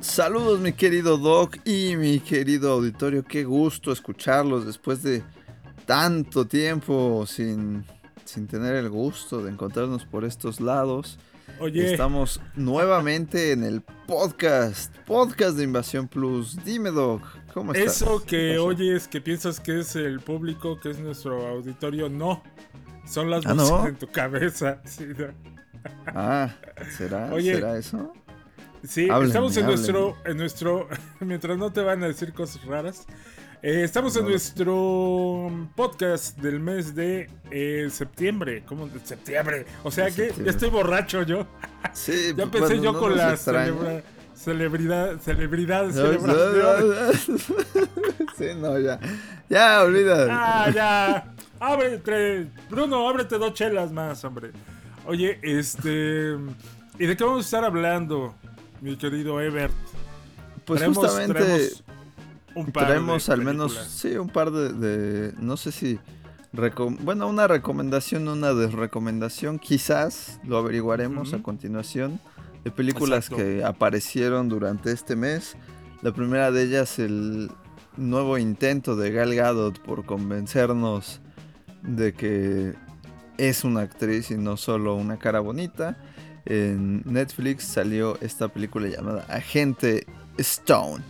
Saludos mi querido Doc y mi querido auditorio, qué gusto escucharlos después de tanto tiempo sin, sin tener el gusto de encontrarnos por estos lados. Oye. Estamos nuevamente en el podcast, podcast de Invasión Plus. Dime Doc, ¿cómo estás? Eso que oyes, que piensas que es el público, que es nuestro auditorio, no. Son las Ah, voces ¿no? en tu cabeza. Sí, no. Ah, ¿será? Oye. ¿Será eso? Sí, Háblenme, estamos en háblenme. nuestro, en nuestro, mientras no te van a decir cosas raras, eh, estamos en No. nuestro podcast del mes de eh, septiembre. ¿Cómo septiembre? O sea que ya estoy borracho yo. Sí, Ya empecé bueno, yo no con nos la extraña. celebra- celebridad, celebridad, No, celebración. sí, no, ya. Ya, olvida. Ah, ya. Ábrete. Bruno, ábrete dos chelas más, hombre. Oye, este. ¿Y de qué vamos a estar hablando, mi querido Ebert? pues Traemos- justamente traemos un par traemos de al menos, sí, un par de, de- no sé si, bueno, una recomendación, una desrecomendación, quizás lo averiguaremos a continuación, de películas Exacto. que aparecieron durante este mes. La primera de ellas, el nuevo intento de Gal Gadot por convencernos de que es una actriz y no solo una cara bonita. En Netflix salió esta película llamada Agente Stone.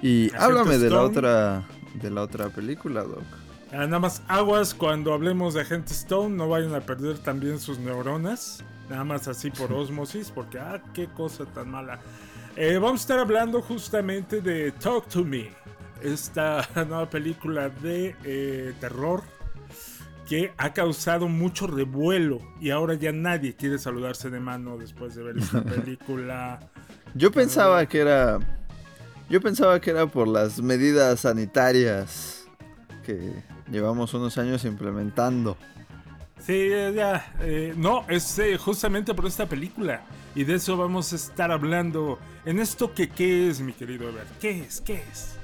Y Agente háblame de la otra de la otra película, Doc. Ah, nada más aguas cuando hablemos de Agente Stone, no vayan a perder también sus neuronas. Nada más así por osmosis, porque ah, qué cosa tan mala. Eh, vamos a estar hablando justamente de Talk to Me, esta nueva película de eh, terror que ha causado mucho revuelo y ahora ya nadie quiere saludarse de mano después de ver esta película. Yo pensaba que era yo pensaba que era por las medidas sanitarias que llevamos unos años implementando. Sí, ya. eh, no, es eh, justamente por esta película. Y de eso vamos a estar hablando en esto que qué es, mi querido Ever. ¿Qué es? ¿Qué es?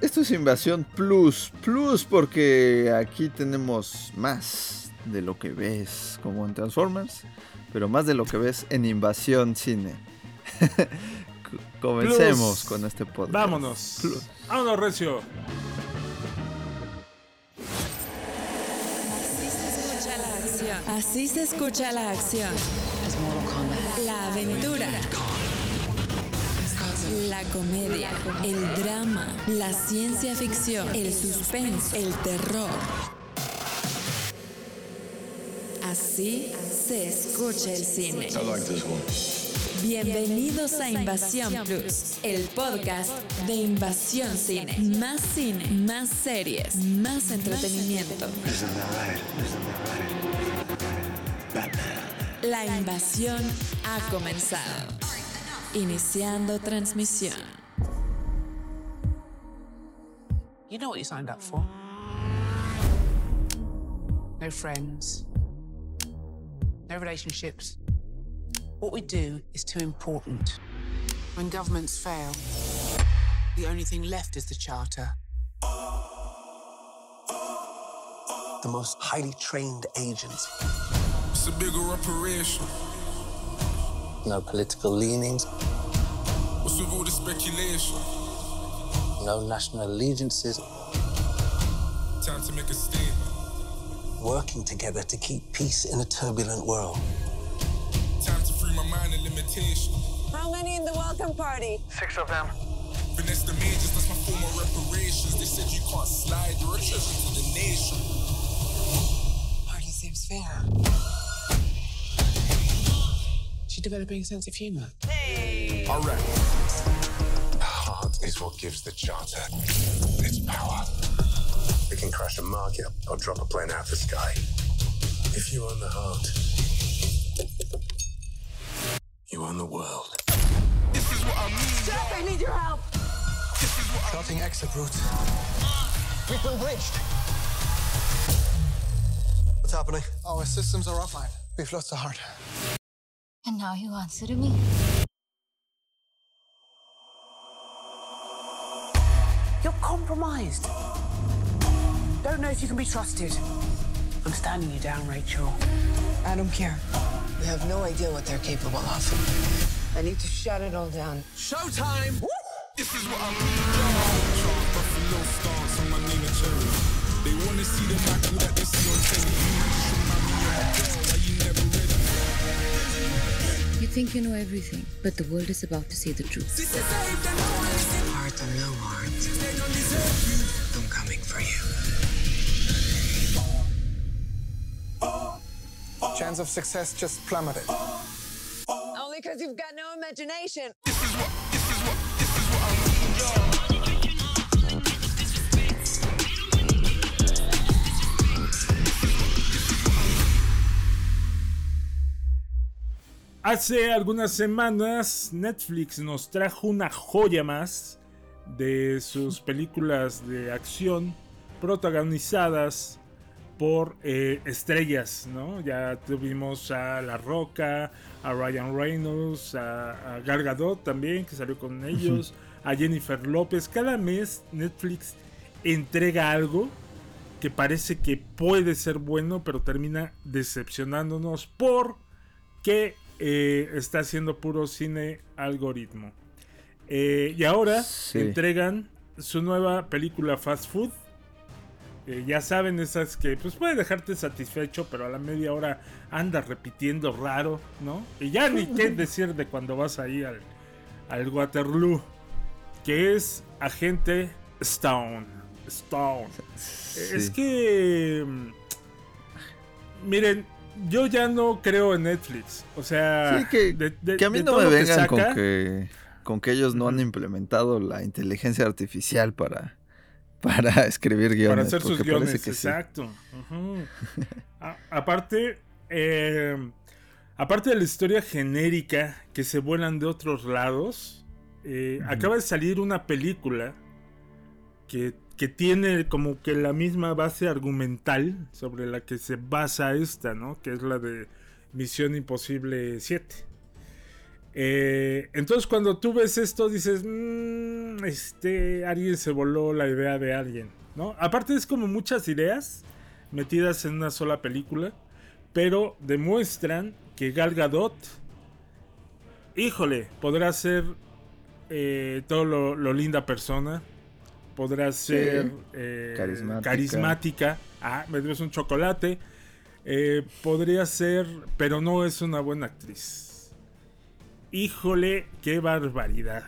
Esto es Invasión Plus, Plus porque aquí tenemos más de lo que ves como en Transformers, pero más de lo que ves en Invasión Cine. Comencemos Plus. con este podcast. Vámonos. Plus. Vámonos, Recio. Así se escucha la acción. La aventura. La comedia, el drama, la ciencia ficción, el suspenso, el terror. Así se escucha el cine. Bienvenidos a Invasión Plus, el podcast de Invasión Cine. Más cine, más series, más entretenimiento. La invasión ha comenzado. Iniciando transmisión. You know what you signed up for. No friends, no relationships. What we do is too important. When governments fail, the only thing left is the charter. the most highly trained agents. It's a bigger operation. No political leanings, What's with all the speculation? no national allegiances, Time to make a statement. working together to keep peace in a turbulent world. Time to free my mind of limitation. How many in the welcome party? Finesse the majors, that's my form of reparations. They said you can't slide, you're a treasure to the nation. Party seems fair. She's developing a sense of humor. Hey! Alright. The Heart is what gives the charter its power. We can crash a market or drop a plane out of the sky. If you own the heart, you own the world. This is what I mean. I need your help. This is what Charting exit route. Uh. We've been breached. What's happening? Oh, our systems are offline. We've lost the heart. And now you answer to me? You're compromised. Don't know if you can be trusted. I'm standing you down, Rachel. I don't care. We have no idea what they're capable of. I need to shut it all down. Showtime! This is what I mean, y'all. Buffalo stance on my name and cherry. They wanna see the Michael that they see on telly. Think you know everything, but the world is about to see the truth. Heart or no heart, I'm coming for you. Chance of success just plummeted. Only because you've got no imagination. Hace algunas semanas Netflix nos trajo una joya más de sus películas de acción protagonizadas por eh, estrellas, ¿no? Ya tuvimos a La Roca, a Ryan Reynolds, a, a Gal Gadot también, que salió con ellos, a Jennifer López. Cada mes Netflix entrega algo que parece que puede ser bueno, pero termina decepcionándonos porque eh, está haciendo puro cine algoritmo. Eh, y ahora Sí. entregan su nueva película Fast Food. Eh, ya saben, esas que pues puede dejarte satisfecho, pero a la media hora andas repitiendo raro, ¿no? Y ya ni qué decir de cuando vas ahí al, al Waterloo, que es Agente Stone. Stone. Es que. mm, Miren, yo ya no creo en Netflix. O sea, Sí, que, de- de- que a mí no me que vengan con que, con que ellos no han implementado la inteligencia artificial para, para escribir guiones. para hacer sus guiones, que sí. exacto. Ujú. A- aparte, eh, aparte de la historia genérica que se vuelan de otros lados, eh, acaba de salir una película que, que tiene como que la misma base argumental sobre la que se basa esta, ¿no? Que es la de Misión Imposible 7. Eh, entonces cuando tú ves esto dices, "Mm, este, alguien se voló la idea de alguien, ¿no? Aparte es como muchas ideas metidas en una sola película, pero demuestran que Gal Gadot, híjole, podrá ser eh, todo lo, lo linda persona, podrá ser eh, Carismática. carismática. Ah, me debes un chocolate. Eh, podría ser, pero no es una buena actriz. Híjole, qué barbaridad.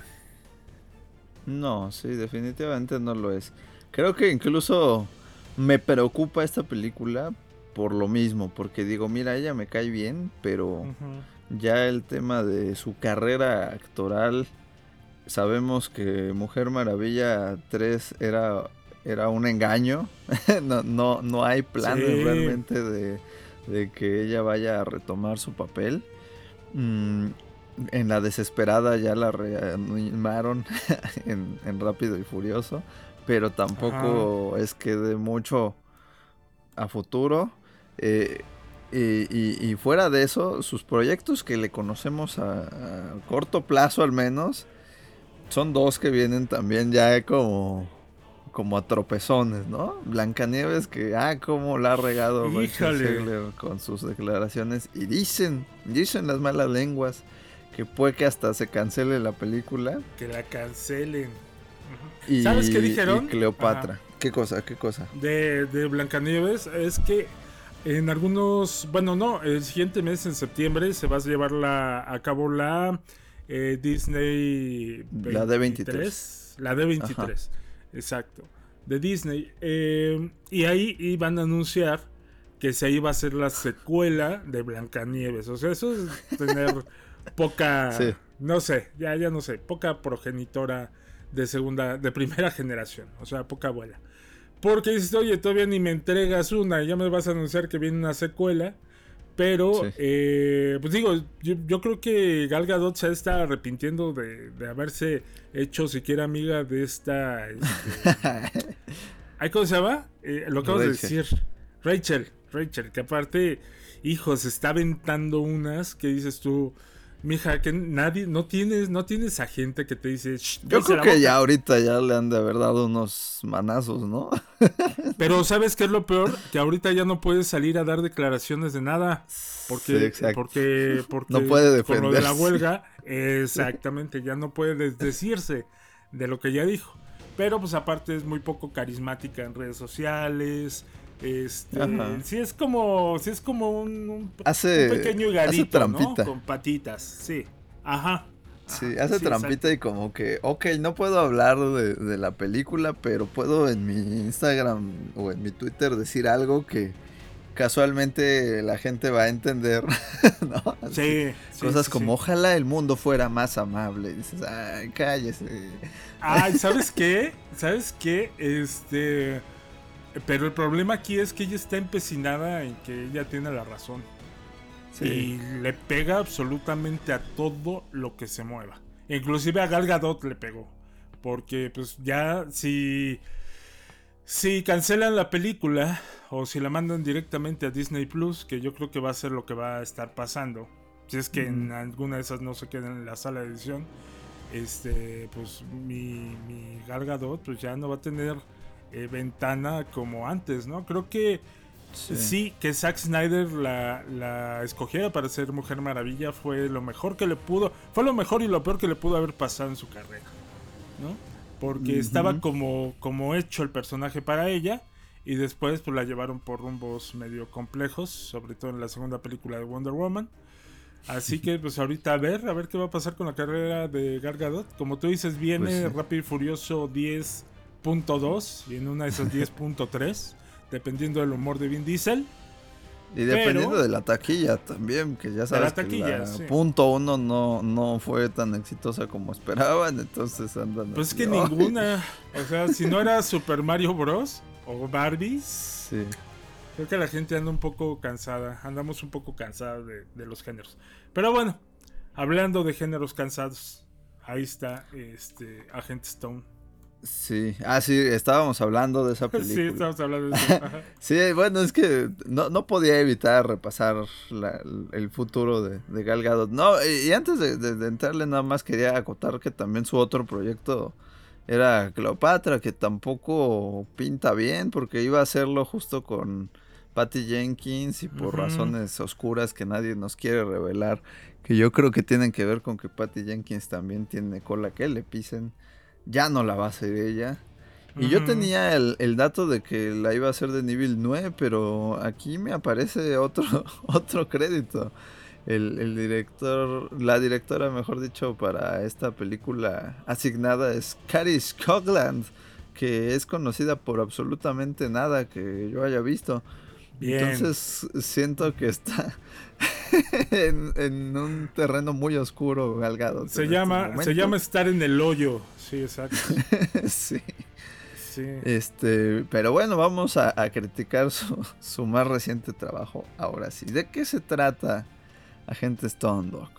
No, sí, definitivamente no lo es. Creo que incluso me preocupa esta película por lo mismo, porque digo, mira, ella me cae bien, pero ya el tema de su carrera actoral, sabemos que Mujer Maravilla 3 era, era un engaño, no, no, no hay planes Sí. realmente de, de que ella vaya a retomar su papel. Mm, en la desesperada ya la reanimaron en, en Rápido y Furioso, pero tampoco es que de mucho a futuro. Eh, y, y- y fuera de eso, sus proyectos que le conocemos a, a corto plazo al menos, son dos que vienen también ya como, como a tropezones, ¿no? Blancanieves que, ah, cómo la ha regado con sus declaraciones. Y dicen, dicen las malas lenguas que puede que hasta se cancele la película. Que la cancelen. Y, ¿Sabes qué dijeron? y Cleopatra. Ajá. ¿Qué cosa? ¿Qué cosa? de, de Blancanieves es que en algunos, bueno, no, el siguiente mes en septiembre se va a llevar la, a cabo la eh, Disney La D23. La D23, Ajá. exacto, de Disney. Eh, y ahí iban a anunciar que se iba a hacer la secuela de Blancanieves. O sea, eso es tener poca, Sí. no sé, ya, ya no sé, poca progenitora de segunda, de primera generación. O sea, poca abuela. Porque dices, oye, todavía ni me entregas una, y ya me vas a anunciar que viene una secuela. Pero, Sí. eh, pues digo, yo, yo creo que Gal Gadot se está arrepintiendo de, de haberse hecho siquiera amiga de esta... este, ¿Ay, ¿Cómo se llama? Eh, lo acabas de decir. Rachel, Rachel, que aparte, hijo, se está aventando unas que dices tú, Mija, que nadie, no tienes, no tienes a gente que te dice. "Shh, Yo creo que boca". ya ahorita ya le han de haber dado unos manazos, ¿no? Pero ¿sabes qué es lo peor? Que ahorita ya no puedes salir a dar declaraciones de nada. Porque, Sí, porque, porque No puede con lo de la huelga, exactamente, ya no puede desdecirse de lo que ya dijo. Pero pues aparte es muy poco carismática en redes sociales. Este, Ajá. sí es como, sí es como un, un- Hace- un pequeño hace garito, trampita. ¿no? Con patitas, sí. Ajá. Sí, hace sí, trampita y como que, ok, no puedo hablar de, de la película, pero puedo en mi Instagram o en mi Twitter decir algo que casualmente la gente va a entender, ¿no? Así, Sí, sí, Cosas como, ojalá el mundo fuera más amable. Y dices, ay, cállese. Ay, ¿sabes qué? ¿Sabes qué? Este. Pero el problema aquí es que ella está empecinada en que ella tiene la razón. Sí. Y le pega absolutamente a todo lo que se mueva. Inclusive a Gal Gadot le pegó. Porque pues ya si... Si cancelan la película o si la mandan directamente a Disney Plus, que yo creo que va a ser lo que va a estar pasando. Si es que en alguna de esas no se quedan en la sala de edición, este, pues mi, mi Gal Gadot pues ya no va a tener eh, ventana como antes, ¿no? Creo que Sí. sí, que Zack Snyder la, la escogiera para ser Mujer Maravilla fue lo mejor que le pudo, fue lo mejor y lo peor que le pudo haber pasado en su carrera, ¿no? Porque estaba como, como hecho el personaje para ella y después pues la llevaron por rumbos medio complejos, sobre todo en la segunda película de Wonder Woman. Así que pues ahorita a ver, a ver qué va a pasar con la carrera de Gal Gadot. Como tú dices, viene Pues sí. Rápido y Furioso 10.2 y en una de esas 10.3, dependiendo del humor de Vin Diesel. Y dependiendo Pero- de la taquilla también, que ya sabes que taquilla, la sí. punto uno no, no fue tan exitosa como esperaban, entonces andan Pues es que "Ay". ninguna. O sea, si no era Super Mario Bros. o Barbie, Sí. creo que la gente anda un poco cansada. Andamos un poco cansados de, de los géneros. Pero bueno, hablando de géneros cansados, ahí está este Agent Stone. Sí, ah, sí, estábamos hablando de esa película. Sí, estamos hablando de eso. Sí, bueno, es que no, no podía evitar repasar la- el futuro de, de Gal Gadot. No, y, antes de, de- de entrarle nada más quería acotar que también su otro proyecto era Cleopatra, que tampoco pinta bien porque iba a hacerlo justo con Patty Jenkins y por razones oscuras que nadie nos quiere revelar, que yo creo que tienen que ver con que Patty Jenkins también tiene cola que le pisen. Ya no la va a hacer ella. Y yo tenía el, el dato de que la iba a hacer de nivel 9, pero aquí me aparece otro, otro crédito. El, el director, la directora, mejor dicho, para esta película asignada es Cary Scogland, que es conocida por absolutamente nada que yo haya visto. Bien. Entonces siento que está en, en un terreno muy oscuro, Galgado. Se llama, se llama estar en el hoyo. Sí, exacto. sí. Sí. Este, pero bueno, vamos a, a criticar su, su más reciente trabajo. Ahora sí, ¿de qué se trata Agente Stone Dog?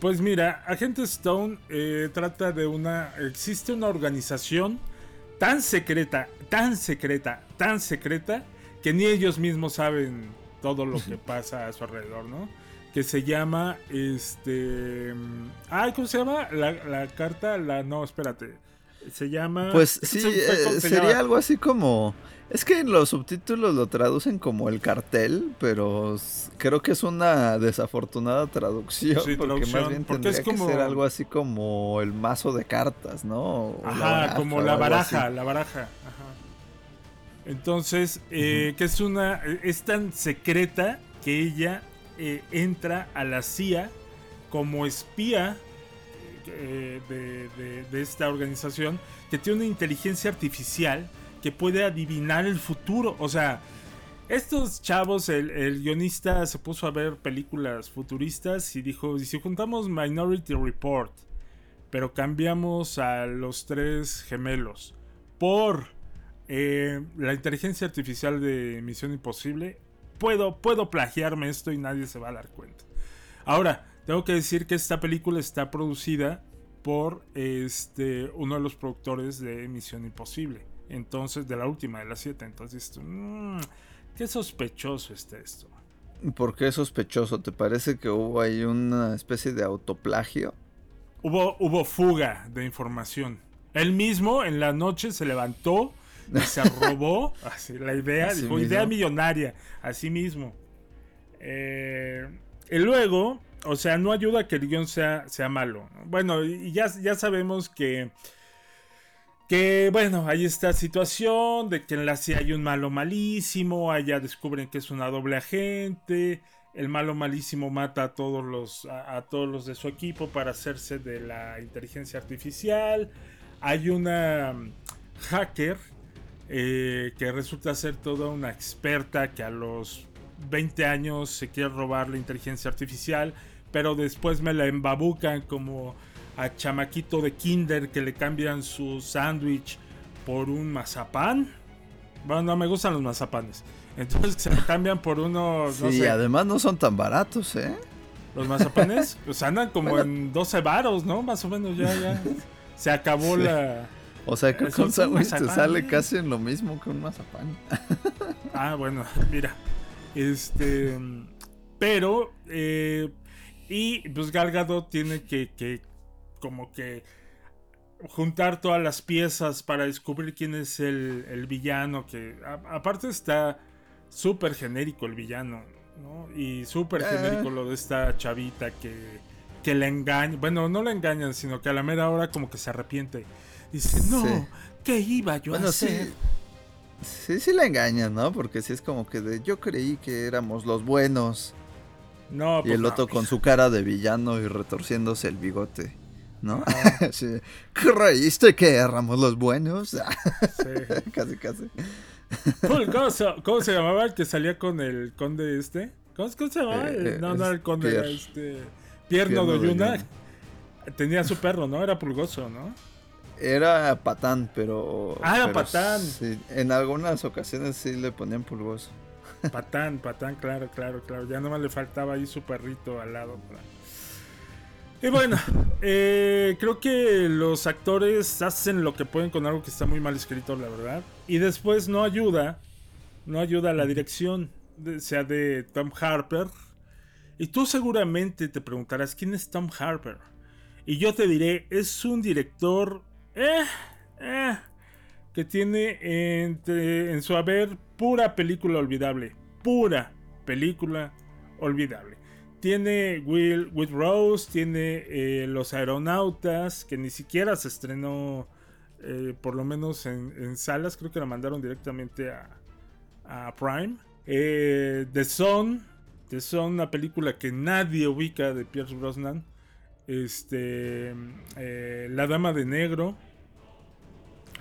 Pues mira, Agente Stone eh, trata de una. Existe una organización tan secreta, tan secreta, tan secreta, que ni ellos mismos saben todo lo que pasa a su alrededor, ¿no? Que se llama. Este. mm, Ay, ¿cómo se llama? La, la carta, la. No, espérate. Se llama. Pues sí, eh, se sería algo así como... Es que en los subtítulos lo traducen como el cartel, pero creo que es una desafortunada traducción, Sí, porque traducción, más bien porque tendría es como- que ser algo así como el mazo de cartas, ¿no? O la Ajá, baraja como la baraja, la baraja. Ajá. Entonces, eh, que es una. Es tan secreta que ella eh, entra a la CIA como espía eh, de, de- de esta organización que tiene una inteligencia artificial que puede adivinar el futuro. O sea, estos chavos, el, el guionista se puso a ver películas futuristas y dijo, ¿y si juntamos Minority Report? pero cambiamos a los tres gemelos por eh, la inteligencia artificial de Misión Imposible, puedo, puedo plagiarme esto y nadie se va a dar cuenta. Ahora, tengo que decir que esta película está producida por este, uno de los productores de Misión Imposible. Entonces, de la última, de las siete. Entonces, mm, qué sospechoso está esto. ¿Por qué sospechoso? ¿Te parece que hubo ahí una especie de autoplagio? Hubo, hubo fuga de información. Él mismo en la noche se levantó y se robó así, la idea, Así dijo, mismo. idea millonaria, así mismo. Eh, y luego, o sea, no ayuda a que el guion sea, sea malo. ¿no? Bueno, y ya, ya sabemos que, que, bueno, hay esta situación de que en la CIA hay un malo malísimo, allá descubren que es una doble agente, el malo malísimo mata a todos los, a, a todos los de su equipo para hacerse de la inteligencia artificial, hay una hacker eh, que resulta ser toda una experta que a los 20 años se quiere robar la inteligencia artificial, pero después me la embabucan como a chamaquito de kinder que le cambian su sándwich por un mazapán. Bueno, no me gustan los mazapanes. Entonces se cambian por unos, Sí, no sé, además no son tan baratos, ¿eh? los mazapanes. Pues andan como Bueno. en 12 varos, ¿no? Más o menos ya, ya. Se acabó Sí. la... O sea, que un sándwich te sale casi en lo mismo que un mazapán. Ah, bueno, mira. Este. Pero. eh, y pues Gal Gadot tiene que, que. Como que. Juntar todas las piezas para descubrir quién es el, el villano. Que a- aparte está súper genérico el villano. ¿no? Y súper Eh. genérico lo de esta chavita que. Que la engaña. Bueno, no la engañan, sino que a la mera hora como que se arrepiente. Dice, no, Sí. ¿qué iba yo a hacer? sí. Sí, sí la engañan, ¿no? Porque sí es como que de yo creí que éramos los buenos. No, y pues el no, otro con su cara de villano y retorciéndose el bigote, ¿no? Sí. ¿Creíste que éramos los buenos? casi, casi. Pulgoso. ¿Cómo se llamaba el que salía con el conde este? ¿Cómo, cómo se llamaba? Eh, no, no era el conde, Pierre. este. Pierno Pierno de Yuna. Tenía su perro, ¿no? Era Pulgoso, ¿no? Era patán, pero. Ah, era pero Patán. sí, en algunas ocasiones sí le ponían pulgoso. Patán, patán, claro, claro, claro. Ya nomás le faltaba ahí su perrito al lado. Y bueno, eh, creo que los actores hacen lo que pueden con algo que está muy mal escrito, la verdad. Y después no ayuda, no ayuda la dirección, sea de Tom Harper. Y tú seguramente te preguntarás, ¿quién es Tom Harper? Y yo te diré, es un director eh, eh, que tiene entre, en su haber pura película olvidable. Pura película olvidable. Tiene Will with Rose, tiene eh, Los Aeronautas, que ni siquiera se estrenó, por lo menos en, salas, creo que la mandaron directamente a, a Prime. The Son, The Son, una película que nadie ubica de Pierce Brosnan. Este, eh, La Dama de Negro,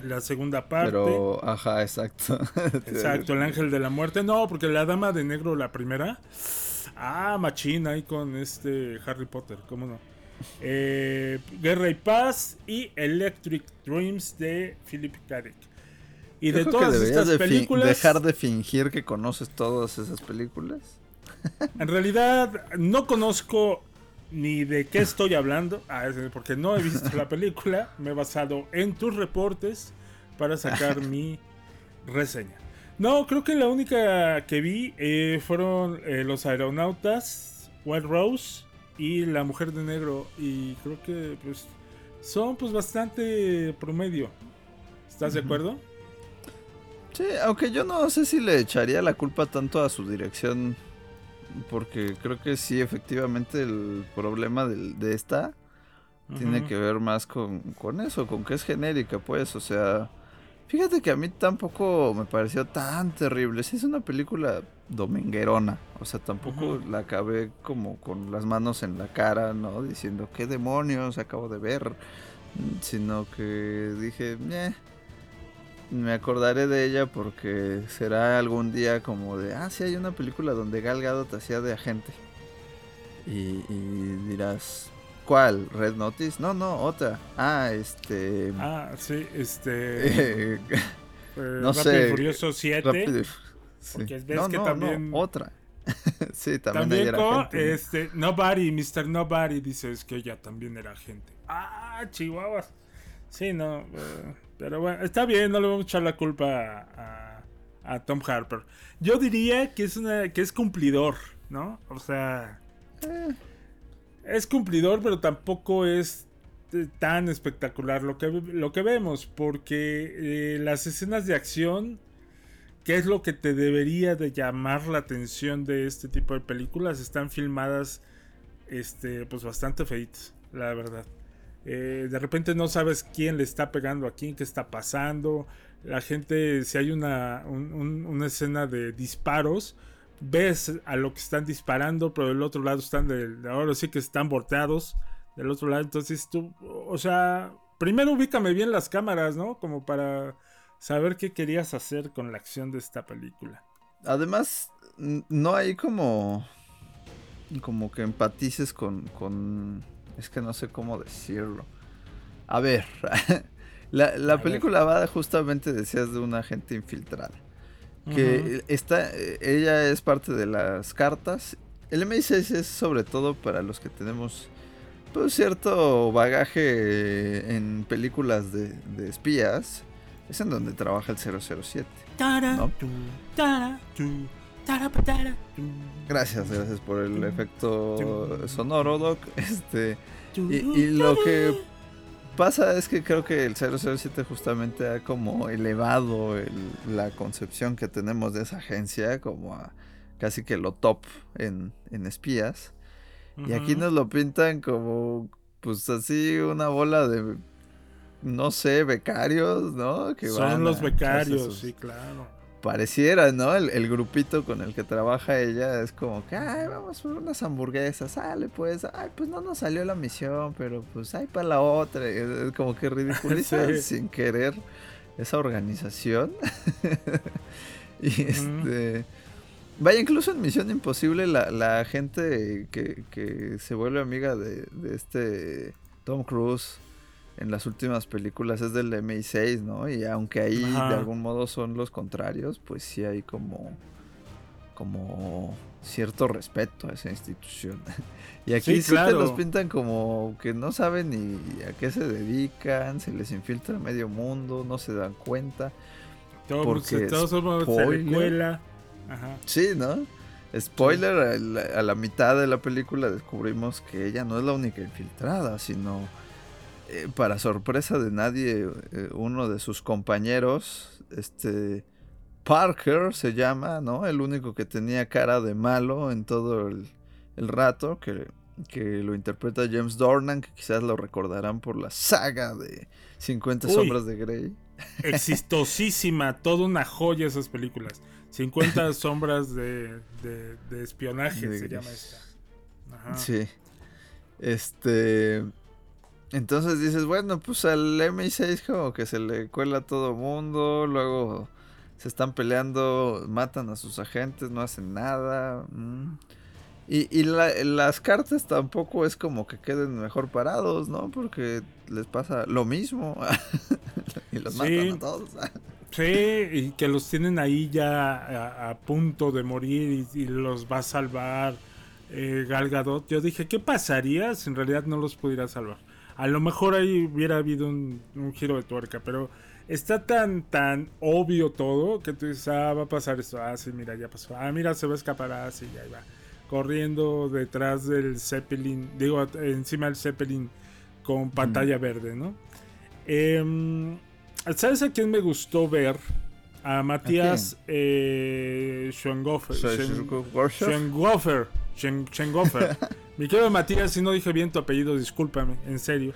la segunda parte. Pero, ajá, exacto. Exacto, el ángel de la muerte. No, porque la dama de negro, la primera. Ah, machina ahí con este Harry Potter, ¿cómo no? Eh, Guerra y Paz y Electric Dreams de Philip K. Dick. Y Yo de creo todas estas de fi- películas, dejar de fingir que conoces todas esas películas. en realidad no conozco ni de qué estoy hablando, ah, porque no he visto la película, me he basado en tus reportes para sacar mi reseña. No, creo que la única que vi eh, fueron eh, los aeronautas, White Rose y la mujer de negro. Y creo que pues son pues bastante promedio. ¿Estás de acuerdo? Sí, aunque yo no sé si le echaría la culpa tanto a su dirección. Porque creo que sí, efectivamente, el problema del- de esta tiene que ver más con, con eso, con que es genérica, pues. O sea, fíjate que a mí tampoco me pareció tan terrible. Sí, es una película dominguerona. O sea, tampoco la acabé como con las manos en la cara, ¿no? Diciendo, ¿qué demonios acabo de ver? Sino que dije, "Meh". Me acordaré de ella porque será algún día como de, ah, sí hay una película donde Gal Gadot hacía de agente. Y, y dirás, ¿cuál? ¿Red Notice? No, no, otra. Ah, este... Ah, sí, este. eh, no Rápido sé. Furioso 7. Rápido sí. Porque ves no, que no, también- no, otra. sí, también, También era con agente, ¿no? este, Nobody, Mr. Nobody, dices que ella también era agente. Ah, chihuahuas. Sí, no. eh, pero bueno, está bien, no le vamos a echar la culpa a, a- a Tom Harper. Yo diría que es, una, que es cumplidor. ¿no? O sea, es cumplidor, pero tampoco es eh, tan espectacular lo que, lo que vemos, porque eh, las escenas de acción, que es lo que te debería de llamar la atención de este tipo de películas, están filmadas este, pues bastante feitas, la verdad. Eh, de repente no sabes quién le está pegando a quién, qué está pasando. La gente, si hay una, un- un- una escena de disparos, ves a lo que están disparando, pero del otro lado están, del, ahora sí que están volteados del otro lado. Entonces tú, o sea, primero ubícame bien las cámaras, ¿no? Como para saber qué querías hacer con la acción de esta película. Además, no hay como. Como que empatices con. con es que no sé cómo decirlo. A ver. la la A ver. película va justamente, decías, de una agente infiltrada. Que está. Ella es parte de las cartas. El MI6 es sobre todo para los que tenemos. Pues cierto bagaje en películas de, de espías. Es en donde trabaja el 007. ¿no? Gracias, gracias por el efecto sonoro, Doc. Este, y, y lo que pasa es que creo que el 007 justamente ha como elevado el- la concepción que tenemos de esa agencia como a casi que lo top en, en espías. Y aquí nos lo pintan como, pues así, una bola de, no sé, becarios, ¿no? Que van Son los becarios, sus- sí, claro. Pareciera, ¿no? El, el grupito con el que trabaja ella es como que, ay, vamos por unas hamburguesas, sale pues, ay, pues no nos salió la misión, pero pues hay para la otra. Es, es como que ridiculiza Sí. sin querer esa organización. y este... Vaya, incluso en Misión Imposible, la, la gente que, que se vuelve amiga de, de este Tom Cruise en las últimas películas es del MI6, ¿no? Y aunque ahí Ajá. de algún modo son los contrarios, pues sí hay como, como cierto respeto a esa institución. y aquí Sí, sí, te los pintan como que no saben ni a qué se dedican, se les infiltra medio mundo, no se dan cuenta. Todo, porque se spoiler. Ajá. Sí, ¿no? Spoiler, a la, a la mitad de la película descubrimos que ella no es la única infiltrada, sino, eh, para sorpresa de nadie, eh, uno de sus compañeros, este, Parker se llama, ¿no? El único que tenía cara de malo en todo el, el rato, que, que lo interpreta James Dornan, que quizás lo recordarán por la saga de 50 Uy. sombras de Grey. Exitosísima, toda una joya esas películas. 50 sombras de, de, de espionaje De se llama esta. Ajá. Sí. Este. Entonces dices, bueno, pues al MI6 como que se le cuela a todo mundo, luego se están peleando, matan a sus agentes, no hacen nada. mm. Y, y la- las cartas tampoco es como que queden mejor parados, ¿no? Porque les pasa lo mismo. y los Sí. matan a todos. Sí, y que los tienen ahí ya a, a punto de morir y, y los va a salvar eh, Gal Gadot. Yo dije, ¿qué pasaría si en realidad no los pudiera salvar? A lo mejor ahí hubiera habido un, un giro de tuerca, pero está tan, tan obvio todo que tú dices, ah, va a pasar esto. Ah, sí, mira, ya pasó. Ah, mira, se va a escapar. Ah, sí, ya va. Corriendo detrás del Zeppelin, digo, encima del Zeppelin con pantalla verde, ¿no? Em, ¿Sabes a quién me gustó ver? A Matías eh, Schoenhofer. Schoen- Schoenhofer. Mi querido Matías, si no dije bien tu apellido, discúlpame, en serio.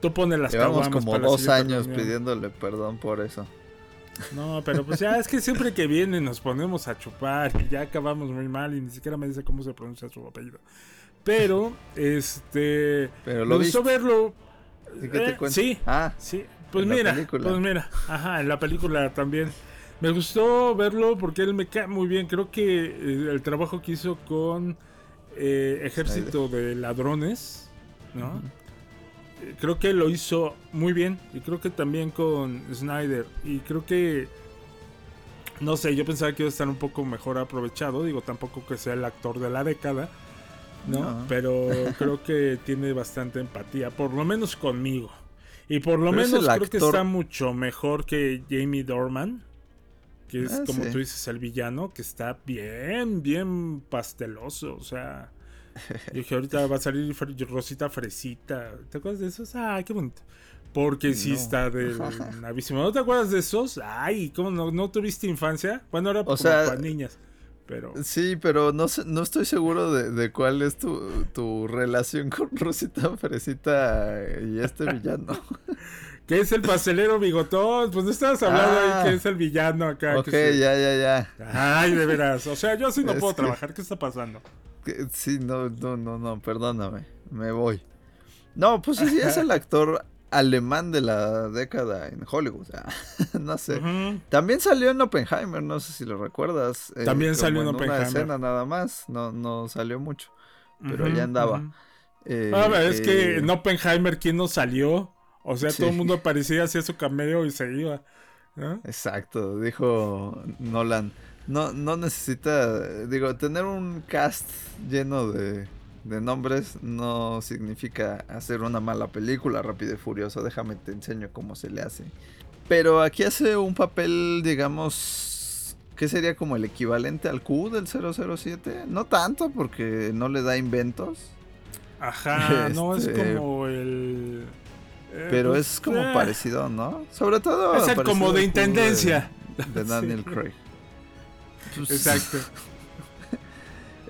Tú pones las Llevamos como dos años reunión. pidiéndole perdón por eso. No, pero pues ya es que siempre que viene nos ponemos a chupar y ya acabamos muy mal y ni siquiera me dice cómo se pronuncia su apellido. Pero, este. Pero me lo gustó viste. verlo. ¿Y qué te Eh, cuenta? Sí, Ah, sí. Pues mira, pues mira, ajá, en la película también. Me gustó verlo porque él me cae muy bien. Creo que eh, el trabajo que hizo con eh, Ejército de Ladrones, ¿no? Eh, Creo que lo hizo muy bien. Y creo que también con Snyder. Y creo que. No sé, yo pensaba que iba a estar un poco mejor aprovechado. Digo, tampoco que sea el actor de la década. ¿no? No. Pero creo que tiene bastante empatía, por lo menos conmigo. Y por lo Pero menos creo que está mucho mejor que Jamie Dorman. Que es Ah, como sí. tú dices, el villano, que está bien, bien pasteloso. O sea, yo dije, ahorita va a salir Rosita Fresita. ¿Te acuerdas de esos? Ah, qué bonito. Porque sí No. está de navísimo. ¿No te acuerdas de esos? Ay, ¿cómo no, no tuviste infancia? Bueno, era como sea, para niñas. Pero Sí, pero no, no estoy seguro de, de cuál es tu, tu relación con Rosita Fresita y este villano. ¿qué es el pastelero bigotón? Pues no estabas hablando Ah. ahí que es el villano acá. ok, que se- ya, ya, ya. Ay, de veras. O sea, yo así no Es puedo que- trabajar. ¿Qué está pasando? Que- Sí, no, no, no, no, perdóname, me voy. No, pues sí, es el actor alemán de la década en Hollywood, o sea, no sé. También salió en Oppenheimer, no sé si lo recuerdas. eh, También salió en Una Oppenheimer. escena nada más, no, no salió mucho, pero Ujú, ya andaba. Eh, Ah, es que eh, en Oppenheimer, ¿quién no salió? O sea, Sí. todo el mundo aparecía, hacía su cameo y se iba. ¿no? Exacto, dijo Nolan. No, no necesita, digo, tener un cast lleno de, de nombres no significa hacer una mala película, Rápido y Furioso. Déjame te enseño cómo se le hace. Pero aquí hace un papel, digamos, que sería como el equivalente al Q del 007. No tanto, porque no le da inventos. Ajá, no es Este, como el. Eh, Pero pues, es como eh, parecido, ¿no? Sobre todo. Es el como de intendencia. De, de Daniel Sí. Craig. Pues, Exacto.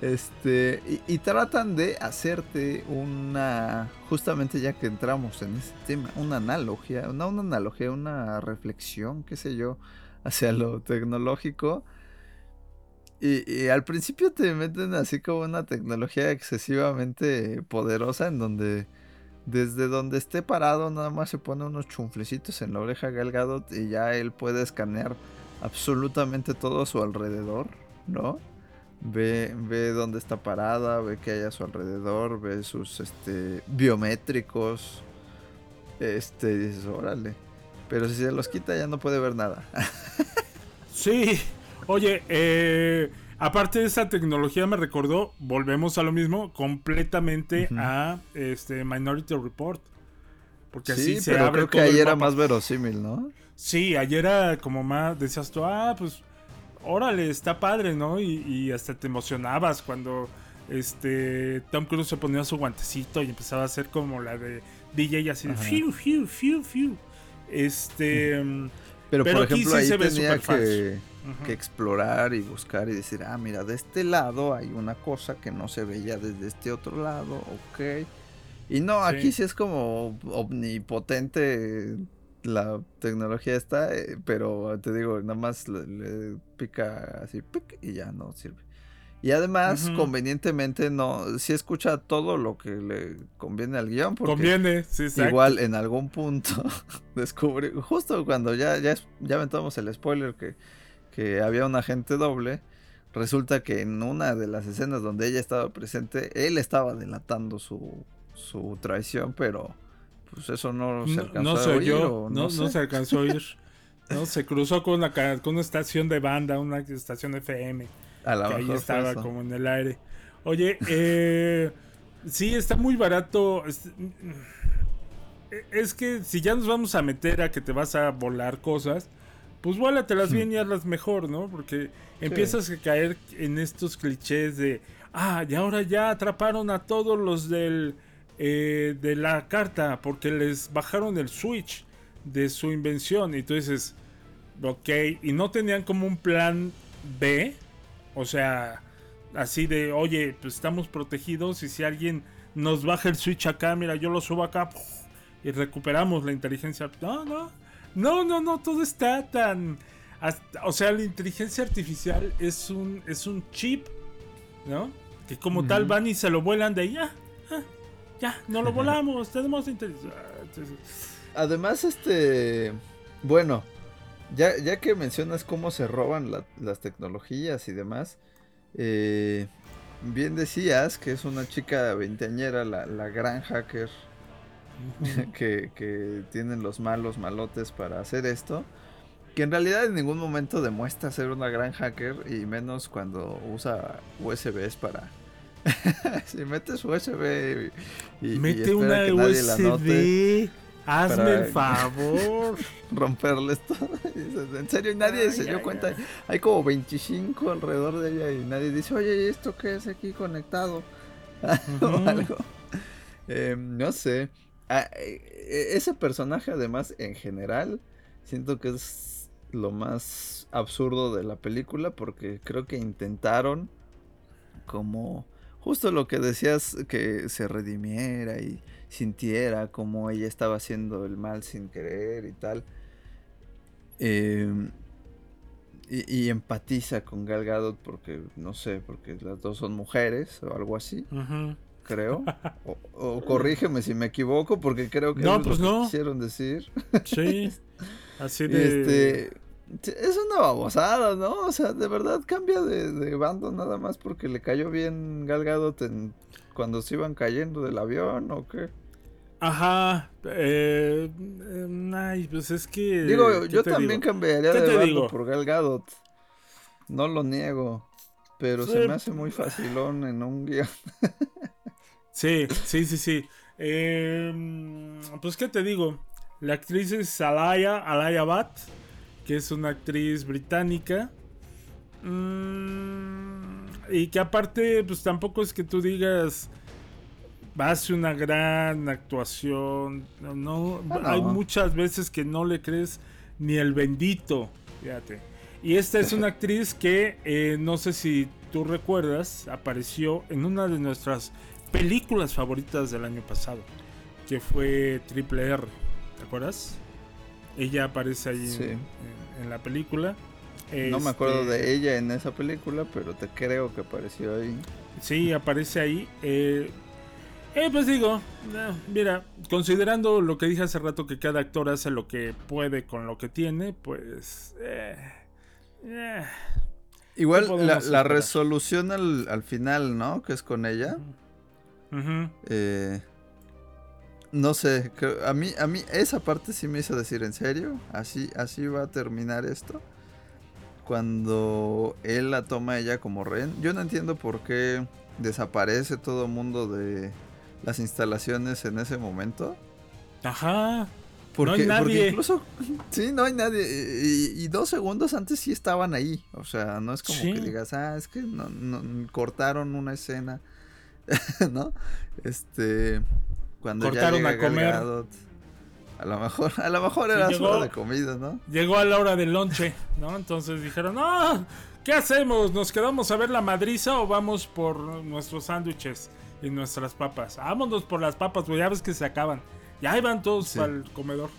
Este, y, y tratan de hacerte una, justamente ya que entramos en este tema, una analogía, no una analogía, una reflexión, qué sé yo, hacia lo tecnológico. Y, y al principio te meten así como una tecnología excesivamente poderosa en donde desde donde esté parado nada más se pone unos chunflecitos en la oreja Gal Gadot y ya él puede escanear absolutamente todo a su alrededor, ¿no? Ve, ve dónde está parada, ve qué hay a su alrededor, ve sus este, biométricos. Este, dices, órale. Pero si se los quita ya no puede ver nada. Sí. Oye, eh, aparte de esa tecnología me recordó, volvemos a lo mismo, completamente a este Minority Report. Porque así sí, se pero abre creo que ahí era mapa. más verosímil, ¿no? Sí, ayer era como más, decías tú, ah, pues, órale, está padre, ¿no? Y, y hasta te emocionabas cuando este Tom Cruise se ponía su guantecito y empezaba a hacer como la de DJ así de fiu, fiu, fiu, fiu. Este. Pero, por aquí ejemplo, sí ahí se ve tenía que, explorar y buscar y decir, ah, mira, de este lado hay una cosa que no se veía desde este otro lado, ok. Y no, Sí. aquí sí es como omnipotente la tecnología está, eh, pero te digo, nada más le, le pica así, pic, y ya no sirve. Y además, convenientemente, no, sí escucha todo lo que le conviene al guion. Porque Conviene, sí, exacto. Igual en algún punto descubrí, justo cuando ya, ya, ya aventamos el spoiler que, que había un agente doble, resulta que en una de las escenas donde ella estaba presente, él estaba delatando su, su traición, pero pues eso no se No, alcanzó no a se oír, oyó, o no, no sé. se alcanzó a oír. No, se cruzó con una, con una estación de banda, una estación FM. A que ahí estaba como en el aire. Oye, eh, sí, está muy barato. Es, es que si ya nos vamos a meter a que te vas a volar cosas, pues vuélatelas bien y hazlas mejor, ¿no? Porque empiezas a caer en estos clichés de, ah, y ahora ya atraparon a todos los del, eh, de la carta porque les bajaron el switch de su invención. Y tú dices, ok, y no tenían como un plan B, o sea, así de, oye, pues estamos protegidos y si alguien nos baja el switch acá, mira, yo lo subo acá y recuperamos la inteligencia. No, no, no, no, no, todo está tan... hasta- o sea, la inteligencia artificial es un, es un chip, ¿no? Que como tal van y se lo vuelan de ya, ah, ya, no lo volamos, tenemos inteligencia. Además, este, bueno, ya, ya que mencionas cómo se roban la- las tecnologías y demás, eh, bien decías que es una chica veinteañera, la, la gran hacker, que, que tienen los malos malotes para hacer esto, que en realidad en ningún momento demuestra ser una gran hacker y menos cuando usa USBs para... si metes USB y, y- y Mete espera una que nadie la note, USB. Hazme el favor. romperles todo. En serio, y nadie se dio cuenta. Hay como 25 alrededor de ella y nadie dice, oye, ¿y esto qué es aquí conectado? o Ujú. algo. Eh, no sé. Ah, eh, ese personaje, además, en general, siento que es lo más absurdo de la película porque creo que intentaron como justo lo que decías que se redimiera y sintiera como ella estaba haciendo el mal sin querer y tal. Eh, y, y empatiza con Gal Gadot porque, no sé, porque las dos son mujeres o algo así, creo. O, o corrígeme si me equivoco porque creo que No, es pues lo que no. quisieron decir. Sí. Así de. Este, es una babosada, ¿no? O sea, de verdad cambia de, de bando nada más porque le cayó bien Gal Gadot en- cuando se iban cayendo del avión o qué. Ajá. Eh, eh, ay, pues es que. Digo, ¿qué yo también digo? cambiaría ¿Qué de bando digo? por Gal Gadot. No lo niego. Pero se me hace muy facilón en un guion. Sí, sí, sí, sí. Eh, pues, ¿qué te digo? La actriz es Alaya, Alaya Bat, que es una actriz británica. Mm, y que aparte, pues tampoco es que tú digas, hace una gran actuación. No, no, no. hay muchas veces que no le crees ni el bendito. Fíjate. Y esta es una actriz que eh, no sé si tú recuerdas, apareció en una de nuestras películas favoritas del año pasado, que fue Triple R. ¿Te acuerdas? Ella aparece ahí en, en la película. No me acuerdo Este, de ella en esa película, pero te creo que apareció ahí. Sí, aparece ahí. Eh, eh, pues digo, eh, mira, considerando lo que dije hace rato que cada actor hace lo que puede con lo que tiene, pues... eh, Igual ¿qué podemos la, resolución al, al final, ¿no? Que es con ella. Eh, no sé, a mí, a mí esa parte sí me hizo decir en serio, así, así va a terminar esto. Cuando él la toma a ella como rehén. Yo no entiendo por qué desaparece todo el mundo de las instalaciones en ese momento. Ajá. Porque, no hay porque nadie. incluso, sí, no hay nadie. Y, y dos segundos antes sí estaban ahí. O sea, no es como Sí. que digas, ah, es que no, no- cortaron una escena. ¿No? Este. Cuando Cortaron ya a llega Gal comer. A lo mejor, a lo mejor era llegó- hora de comida, ¿no? Llegó a la hora del lonche, ¿no? Entonces dijeron, no, ¿qué hacemos? ¿Nos quedamos a ver la madriza o vamos por nuestros sándwiches y nuestras papas? Vámonos por las papas, güey, ya ves que se acaban. Ya ahí van todos Sí. el comedor.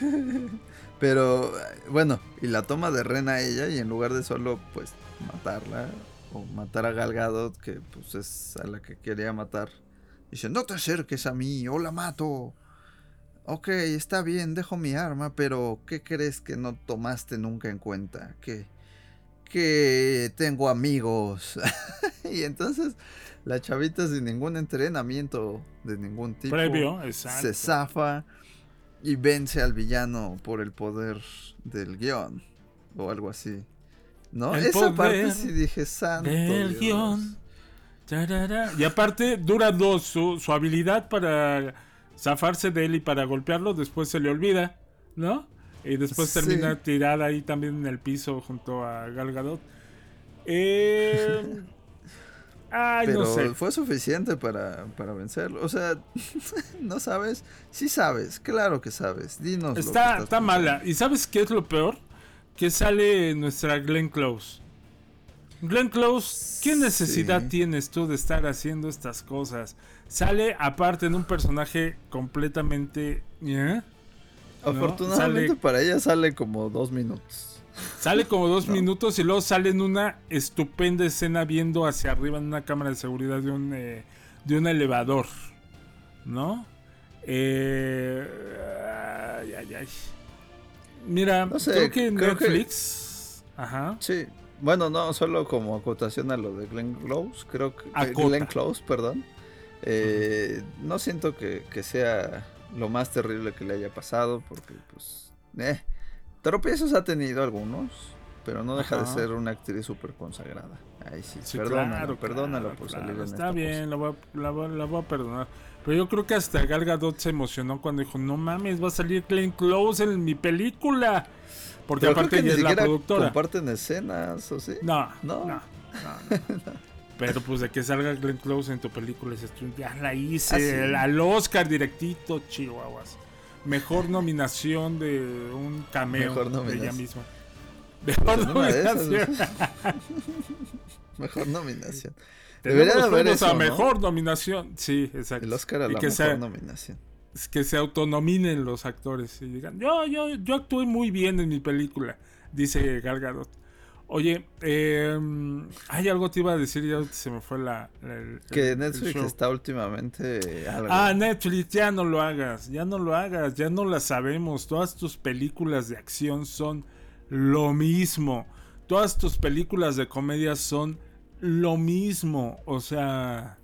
Pero bueno, y la toma de Ren a ella y en lugar de solo pues matarla o matar a Gal Gadot, que pues es a la que quería matar, dice, no te acerques a mí o la mato. Ok, está bien, dejo mi arma, pero ¿qué crees que no tomaste nunca en cuenta? Que, que tengo amigos. y entonces la chavita sin ningún entrenamiento de ningún tipo Previo, exacto. se zafa y vence al villano por el poder del guion o algo así. ¿No? El Esa parte sí dije santo. Del Dios". guion. Y aparte dura dos, su, su habilidad para zafarse de él y para golpearlo, después se le olvida, ¿no? Y después Sí. termina tirada ahí también en el piso junto a Gal Gadot. Eh, ay, Pero no sé. fue suficiente para, para vencerlo. O sea, ¿no sabes? Sí sabes, claro que sabes. Dinos. Está, está mala. ¿Y sabes qué es lo peor? Que sale nuestra Glenn Close. Glenn Close, ¿qué necesidad Sí. tienes tú de estar haciendo estas cosas? Sale aparte en un personaje completamente... ¿eh? Afortunadamente Sale, para ella sale como dos minutos. sale como dos minutos y luego sale en una estupenda escena viendo hacia arriba en una cámara de seguridad de un, eh, de un elevador. ¿No? Eh, ay, ay, ay. Mira, No sé, creo que creo que- Netflix... Ajá. Sí. Bueno, no, solo como acotación a lo de Glenn Close, creo que... Acota. Glenn Close, perdón. Eh, No siento que, que sea lo más terrible que le haya pasado, porque pues... Eh, tropiezos ha tenido algunos, pero no deja de ser una actriz súper consagrada. Ahí sí, Sí, perdónala, claro, perdónala claro, por claro, salir en Está esta bien, la voy, a, la voy- la voy a perdonar. Pero yo creo que hasta Gal Gadot se emocionó cuando dijo, no mames, va a salir Glenn Close en mi película. Porque Pero aparte ella es la productora. comparten escenas, ¿o sí? No, No. no, no, no. Pero pues de que salga Glenn Close en tu película, ya la hice, Ah, sí. el- al Oscar directito, chihuahuas. Mejor nominación de un cameo Mejor de ella misma. Mejor Pues de esas, nominación. Mejor nominación. Deberían haber eso, a ¿no? mejor nominación. Sí, exacto. El Oscar a Y la que mejor sea- nominación. es que se autonominen los actores y digan, yo, yo, yo actué muy bien en mi película, dice Gal Gadot. Oye, eh, hay algo te iba a decir y ahorita se me fue la... la- el- Que Netflix está últimamente algo. Ah, Netflix, ya no lo hagas, ya no lo hagas, ya no la sabemos. Todas tus películas de acción son lo mismo. Todas tus películas de comedia son lo mismo. O sea...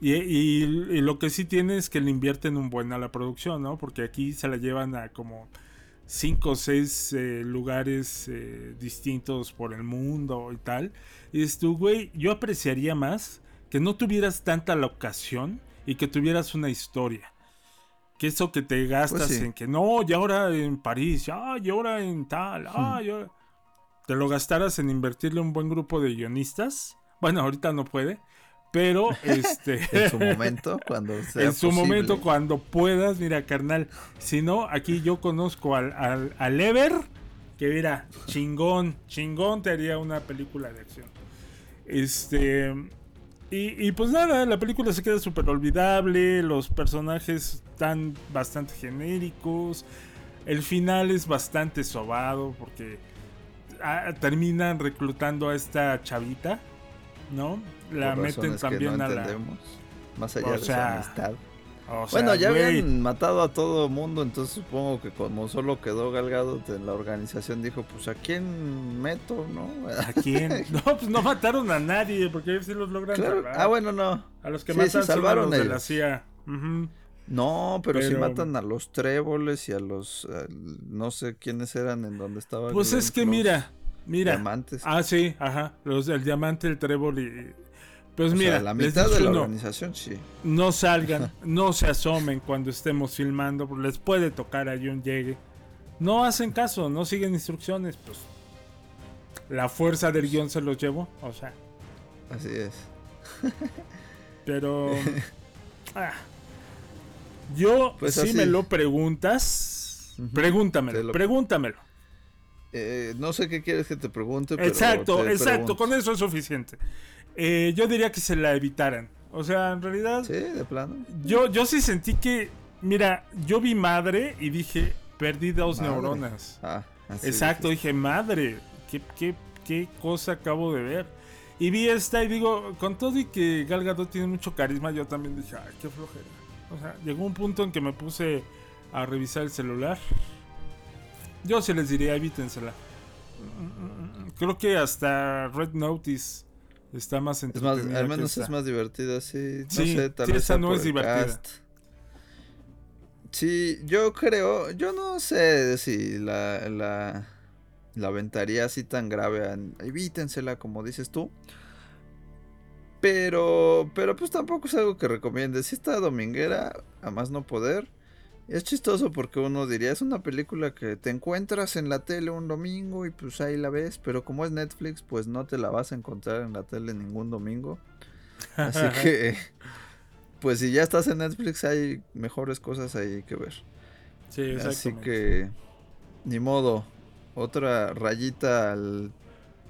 Y, y- y lo que sí tiene es que le invierten un buen a la producción, ¿no? Porque aquí se la llevan a como cinco o seis eh, lugares eh, distintos por el mundo y tal. Y dices tú, güey, yo apreciaría más que no tuvieras tanta locación y que tuvieras una historia. Que eso que te gastas Pues sí. en que no, y ahora en París, ah, y ahora en tal, ah, y ahora- Te lo gastaras en invertirle un buen grupo de guionistas. Bueno, ahorita no puede, pero este. En su momento, cuando sea en su posible. momento, cuando puedas, mira, carnal. Si no, aquí yo conozco al, al, al Ever, que mira, chingón, chingón te haría una película de acción. Este. Y, y pues nada, la película se queda súper olvidable, los personajes están bastante genéricos, el final es bastante sobado porque ah, terminan reclutando a esta chavita, ¿no? La meten también no a la... entendemos, Más allá O de su sea, amistad. o sea, bueno, ya güey, habían matado a todo mundo, entonces supongo que como solo quedó Galgado en la organización, dijo, pues a quién meto, ¿no? ¿A quién? No, pues no mataron a nadie, porque sí los logran Claro, salvar. ah, bueno, no. A los que Sí, matan se son a salvaron los de la. CIA. No, pero, si matan a los tréboles y a los, eh, no sé quiénes eran en donde estaba. Pues Glenn es que Close. mira, mira. Diamantes. Ah, sí, ajá. Los del diamante, el trébol y. Pues O sea, mira, la mitad de la uno, organización, sí. no salgan, no se asomen cuando estemos filmando, porque les puede tocar a un llegue. No hacen caso, no siguen instrucciones, pues. La fuerza del guion se los llevó, o sea. Así es. Pero. ah. yo, Pues si así. me lo preguntas, Ujú. pregúntamelo, Te lo- pregúntamelo. Eh, no sé qué quieres que te pregunte, pero Exacto, te exacto, pregunto. con eso es suficiente. Eh, yo diría que se la evitaran. O sea, en realidad, Sí, de plano. yo, yo sí sentí que, mira, yo vi madre y dije, perdí dos Madre. neuronas. Ah, así Exacto, dije, madre, ¿qué, qué, qué cosa acabo de ver. Y vi esta y digo, con todo y que Gal Gadot tiene mucho carisma, yo también dije, ay, qué flojera. O sea, llegó un punto en que me puse a revisar el celular. Yo sí les diría, evítensela. Creo que hasta Red Notice está más Es más, entretenida al menos es más divertida, sí. No Sí, sé, tal sí, vez sea no es divertida. cast. Sí, yo creo, yo no sé si la, la, la aventaría así tan grave. evítensela, como dices tú. Pero, pero pues tampoco es algo que recomiende. Si está dominguera, a más no poder. Es chistoso porque uno diría, es una película que te encuentras en la tele un domingo y pues ahí la ves, pero como es Netflix, pues no te la vas a encontrar en la tele ningún domingo. Así que, pues si ya estás en Netflix hay mejores cosas ahí que ver. Sí, Así que, ni modo, otra rayita al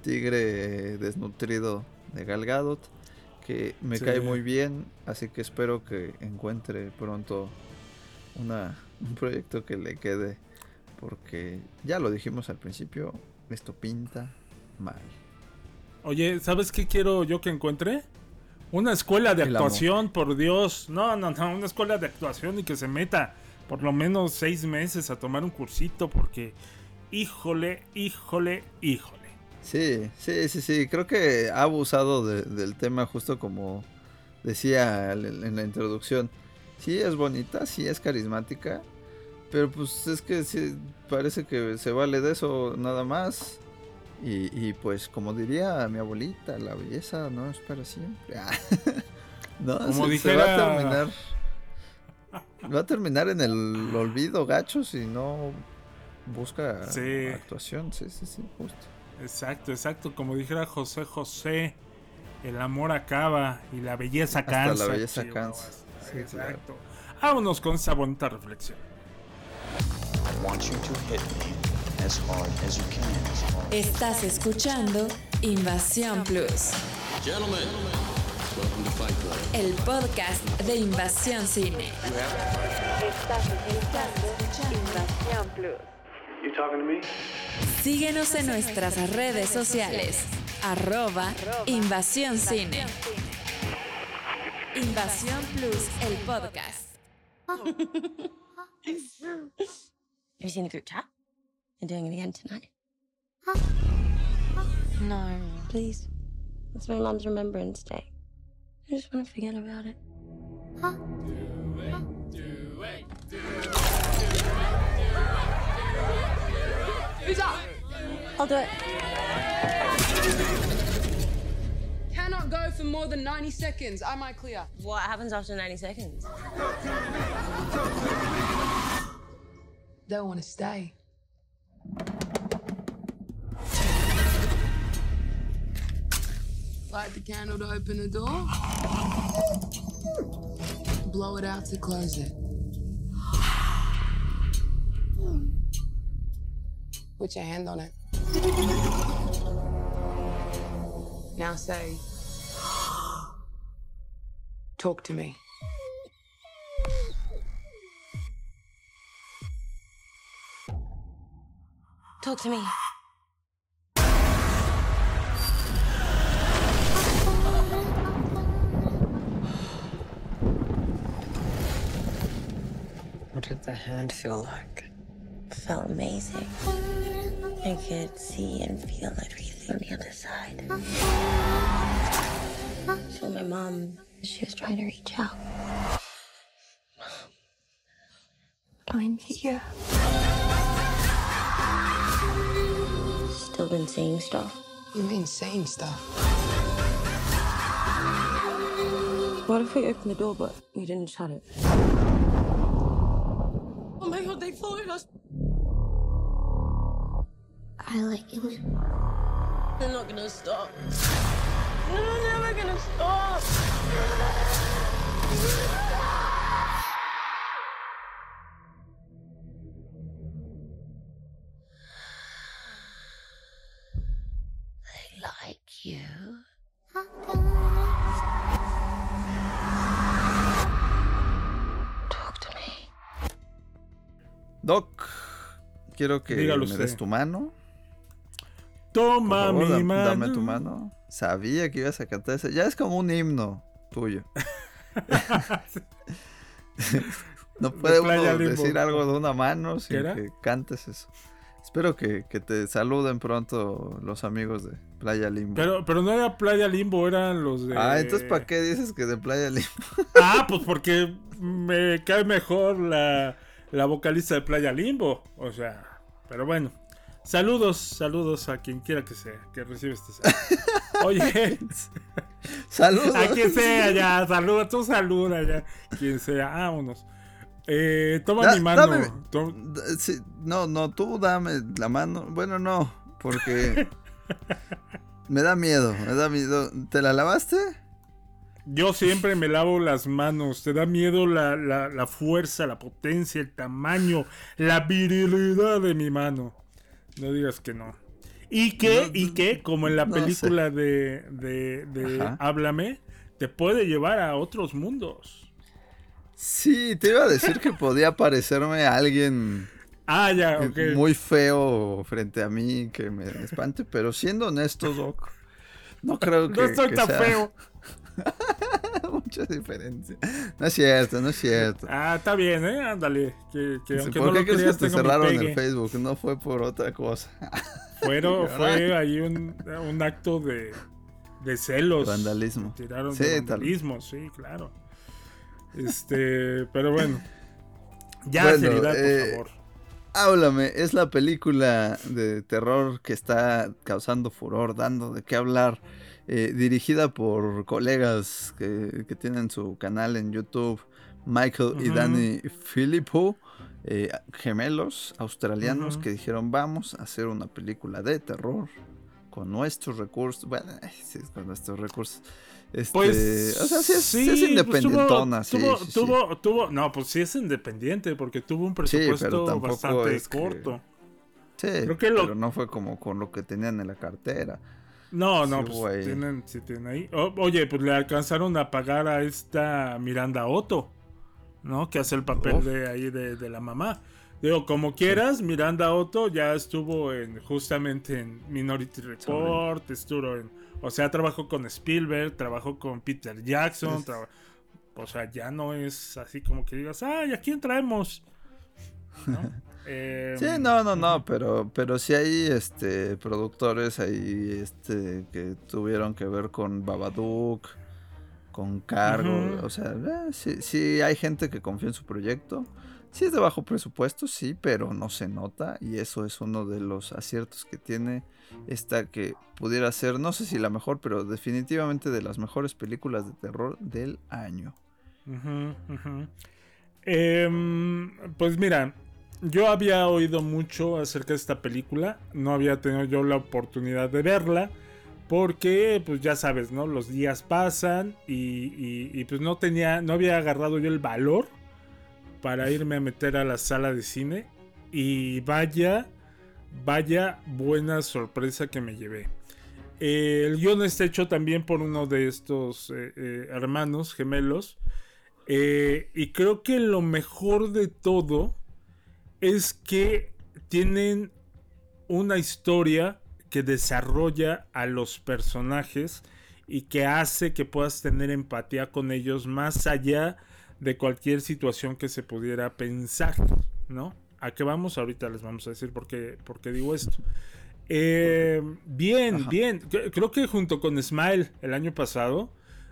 tigre desnutrido de Gal Gadot, que me Sí. cae muy bien, así que espero que encuentre pronto una, un proyecto que le quede, porque ya lo dijimos al principio, esto pinta mal. Oye, ¿sabes qué quiero yo que encuentre? Una escuela de El amor. actuación, por Dios. No, no, no, una escuela de actuación y que se meta por lo menos seis meses a tomar un cursito porque, híjole, híjole, híjole. Sí, sí, sí, sí. Creo que ha abusado de- del tema justo como decía en la introducción. Sí es bonita, sí es carismática, pero pues es que sí, parece que se vale de eso nada más. Y, y pues como diría mi abuelita, la belleza no es para siempre. no, Como se, se dijera- va a terminar Va a terminar en el olvido, gacho, si no busca Sí. actuación. Sí, sí, sí, justo. Exacto, exacto. Como dijera José José, el amor acaba y la belleza Hasta cansa. la belleza cansa. Sí, exacto. Vámonos con esa bonita reflexión. Estás escuchando Invasión Plus, Gentlemen, welcome to Fight Club. el podcast de Invasión Cine. Estás escuchando Invasión Plus. Síguenos en nuestras redes sociales. Arroba Invasión Cine. Invasión Plus, el podcast. Have you seen the group chat? They're doing it again tonight. No, please. It's my mom's Remembrance Day. I just want to forget about it. Who's up? I'll do it. Cannot go for more than 90 seconds. Am I clear? What happens after 90 seconds? Don't want to stay. Light the candle to open the door. Blow it out to close it. Put your hand on it. Now say, talk to me. Talk to me. What did the hand feel like? felt amazing. I could see and feel everything on the other side. So my mom, she was trying to reach out. I'm here. Still been saying stuff. You mean saying stuff? What if we opened the door but we didn't shut it? Oh my god, they followed us. I like you. They're not gonna stop. They're never gonna stop. They like you. Talk to me. Doc, quiero que Dígalo me usted. des tu mano. Toma Por favor, mi dam- mano. Dame tu mano. Sabía que ibas a cantar ese. Ya es como un himno tuyo. no puede uno Limbo. decir algo de una mano ¿Qué sin que cantes eso. Espero que, que te saluden pronto los amigos de Playa Limbo. Pero, pero no era Playa Limbo, eran los de. Ah, entonces ¿para qué dices que de Playa Limbo? Ah, pues porque me cae mejor la, la vocalista de Playa Limbo. O sea, pero bueno. Saludos, saludos a quien quiera que sea, que recibe este saludo. Oye, Saludos. a quien sea ya, saluda, tú saluda ya, quien sea, vámonos. Eh, toma Da- mi mano. dame- Tom- D- sí, no, no, tú dame la mano. Bueno, no, porque me da miedo, me da miedo. ¿Te la lavaste? Yo siempre me lavo las manos. ¿Te da miedo la, la- la fuerza, la potencia, el tamaño, la virilidad de mi mano? No digas que no. Y que, y que, como en la no sé. película de, de. Háblame, te puede llevar a otros mundos. Sí, te iba a decir que podía parecerme a alguien Ah, ya, muy feo frente a mí que me espante, pero siendo honesto, Doc, no creo que. no que tan sea feo. Mucha diferencia. No es cierto, no es cierto. Ah, está bien, ¿eh? Ándale. Que, que aunque ¿Por no qué lo crees que te cerraron el Facebook? No fue por otra cosa. Fueron- fue ahí un, un acto de, de celos. Vandalismo. Tiraron Sí, de tal- vandalismo, sí, claro. Este, pero bueno. Ya, Bueno, seriedad, por eh, favor. Háblame, es la película de terror que está causando furor, dando de qué hablar, eh, dirigida por colegas que, que tienen su canal en YouTube, Michael y. Danny Filippo, eh, gemelos australianos que dijeron vamos a hacer una película de terror con nuestros recursos. Bueno, sí, con nuestros recursos. Este, Pues. o sea, sí es, sí es pues, tuvo- independentona, sí, tuvo, sí, sí. tuvo, tuvo- no, pues sí es independiente, porque tuvo un presupuesto bastante que- corto. Sí, Creo que lo- pero no fue como con lo que tenían en la cartera. No, no, Sí, pues tienen, sí tienen ahí. O- oye, pues le alcanzaron a pagar a esta Miranda Otto, ¿no? Que hace el papel Uf. de ahí de, de la mamá. Digo, como quieras, Miranda Otto ya estuvo en justamente en Minority Report, estuvo en, o sea, trabajó con Spielberg, trabajó con Peter Jackson, Es- o sea, ya no es así como que digas, ay, ¿a quién traemos? ¿No? Eh, Sí, no, no, no, pero, pero sí hay este productores ahí este que tuvieron que ver con Babadook, con Cargo, o sea, eh, sí, sí hay gente que confía en su proyecto. Sí es de bajo presupuesto, sí, pero no se nota y eso es uno de los aciertos que tiene esta que pudiera ser, no sé si la mejor, pero definitivamente de las mejores películas de terror del año. Em, pues mira, yo había oído mucho acerca de esta película, no había tenido yo la oportunidad de verla, porque pues ya sabes, ¿no? Los días pasan y, y- y, pues no tenía, no había agarrado yo el valor para irme a meter a la sala de cine y vaya, vaya buena sorpresa que me llevé. Eh, el guion está hecho también por uno de estos eh, eh, hermanos gemelos. Eh, y creo que lo mejor de todo es que tienen una historia que desarrolla a los personajes y que hace que puedas tener empatía con ellos más allá de cualquier situación que se pudiera pensar, ¿no? ¿A qué vamos? Ahorita les vamos a decir por qué, por qué digo esto. Eh, bien, bien. Creo que junto con Smile el año pasado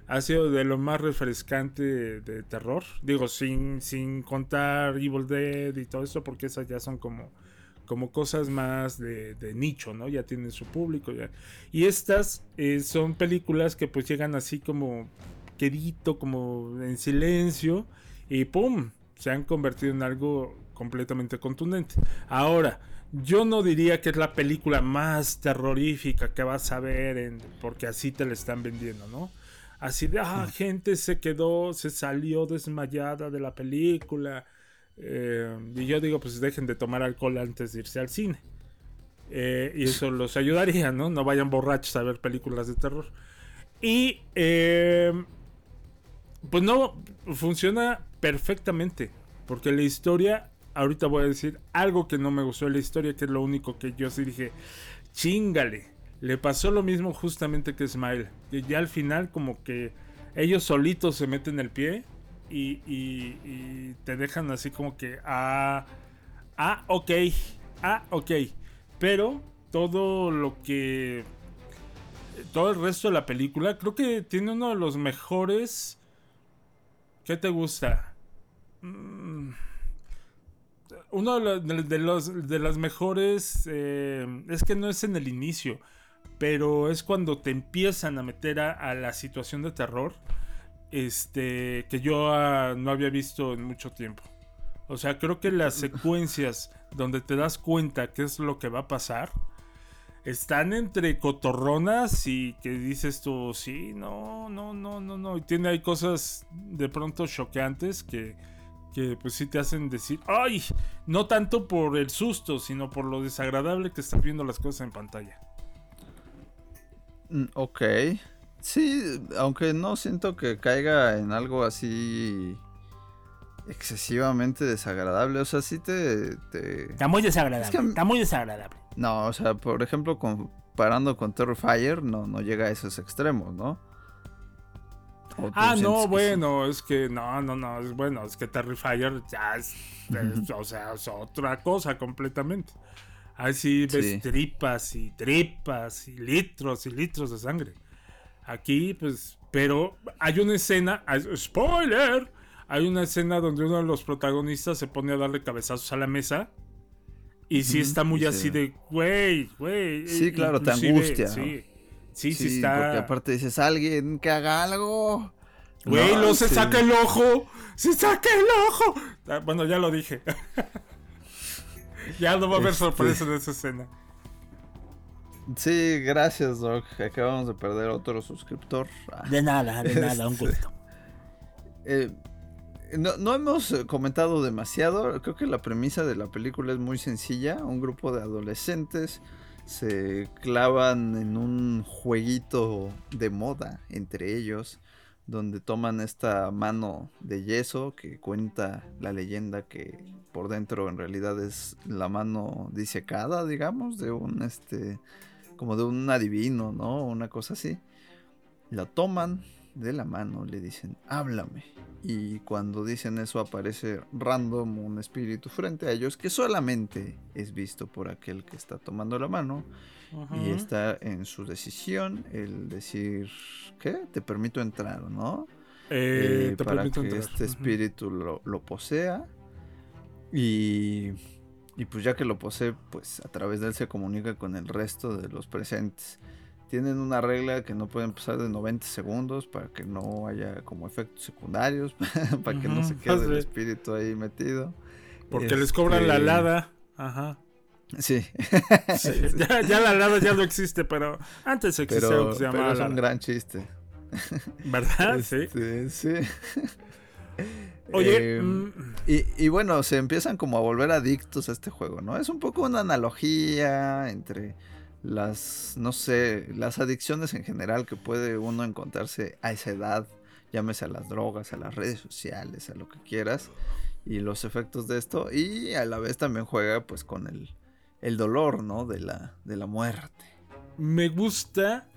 ha sido de lo más refrescante de, terror. Digo, sin, sin contar Evil Dead y todo eso, porque esas ya son como, como cosas más de, de nicho, ¿no? Ya tienen su público. Ya. Y estas eh, son películas que pues llegan así como quedito, como en silencio, y ¡pum! Se han convertido en algo completamente contundente. Ahora, yo no diría que es la película más terrorífica que vas a ver, en, porque así te la están vendiendo, ¿no? Así de, ah, gente se quedó, se salió desmayada de la película. Eh, y yo digo, pues dejen de tomar alcohol antes de irse al cine. Eh, y eso los ayudaría, ¿no? No vayan borrachos a ver películas de terror. Y, eh, pues no, funciona perfectamente. Porque la historia, ahorita voy a decir algo que no me gustó de la historia, que es lo único que yo sí dije, chingale. Le pasó lo mismo justamente que Smile. Que ya al final como que ellos solitos se meten el pie y, y- te dejan así como que, ah, ah, ok, ah, ok. Pero todo lo que... Todo el resto de la película creo que tiene uno de los mejores... ¿Qué te gusta? Mm, uno de los, de- de los- de las mejores eh, es que no es en el inicio pero es cuando te empiezan a meter a, a la situación de terror este que yo ah, no había visto en mucho tiempo o sea creo que las secuencias donde te das cuenta qué es lo que va a pasar están entre cotorronas y que dices tú, sí, no, no, no, no, no. Y tiene hay cosas de pronto choqueantes que, que pues sí te hacen decir, ay, no tanto por el susto, sino por lo desagradable que estás viendo las cosas en pantalla. Mm, Ok. Sí, aunque no siento que caiga en algo así excesivamente desagradable. O sea, sí te... te- Está muy desagradable, Es que- está muy desagradable. No, o sea, por ejemplo, comparando con Terrifier, no, no llega a esos extremos, ¿no? ¿O tú Ah, no, sí? bueno, es que no, no, no, es bueno, es que Terrifier ya es, es, o sea, es otra cosa completamente. Ahí sí ves Sí. tripas y tripas y litros y litros de sangre. Aquí, pues, pero hay una escena, spoiler, hay una escena donde uno de los protagonistas se pone a darle cabezazos a la mesa. Y sí está muy así de, güey, güey. Sí, claro, te angustia, ¿no? Sí, sí, sí, está. Porque aparte dices, alguien que haga algo. Güey, No, se sí. saca el ojo. Se saca el ojo. Ah, Bueno, ya lo dije. ya no va a haber Este- sorpresa en esa escena. Sí, gracias, Doc. Acabamos de perder otro suscriptor. Ah. De nada, de nada, un Este, gusto. eh, no, no hemos eh, comentado demasiado. Creo que la premisa de la película es muy sencilla. Un grupo de adolescentes se clavan en un jueguito de moda entre ellos, donde toman esta mano de yeso que cuenta la leyenda que por dentro en realidad es la mano disecada, digamos, de un este como de un adivino, ¿no? Una cosa así. La toman de la mano, le dicen, háblame. Y cuando dicen eso aparece random un espíritu frente a ellos que solamente es visto por aquel que está tomando la mano. Y Ujú. está en su decisión el decir, ¿qué? Te permito entrar, ¿no? Eh, te para permito que entrar. este espíritu lo, lo posea. Y, y pues ya que lo posee, pues a través de él se comunica con el resto de los presentes. Tienen una regla que no pueden pasar de 90 segundos para que no haya como efectos secundarios, para que no Ujú, se quede el espíritu ahí metido. Porque les cobran la Este, alada. Ajá. Sí. Sí, ya, ya la alada ya no existe, pero antes existía pero, algo que se pero llamaba es un gran chiste. ¿Verdad? Sí. Este, sí. Oye, Eh, mm, y, y bueno, se empiezan como a volver adictos a este juego, ¿no? Es un poco una analogía entre las, no sé, las adicciones en general que puede uno encontrarse a esa edad, llámese a las drogas, a las redes sociales, a lo que quieras, y los efectos de esto, y a la vez también juega pues con el, el dolor, ¿no? De la, de la muerte. me gusta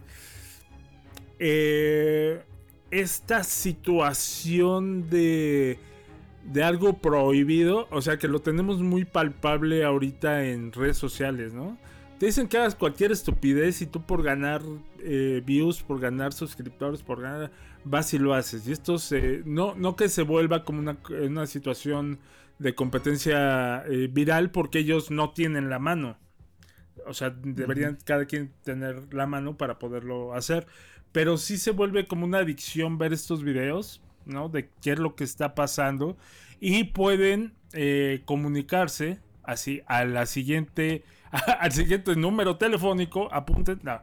eh, esta situación de, de algo prohibido, o sea que lo tenemos muy palpable ahorita en redes sociales, ¿no? Te dicen que hagas cualquier estupidez y tú por ganar eh, views, por ganar suscriptores, por ganar, vas y lo haces. Y esto se, no, no que se vuelva como una, una situación de competencia eh, viral porque ellos no tienen la mano. O sea, deberían cada quien tener la mano para poderlo hacer. Pero sí se vuelve como una adicción ver estos videos, ¿no? De qué es lo que está pasando. Y pueden eh, comunicarse así a la siguiente, al siguiente número telefónico, apunten, no,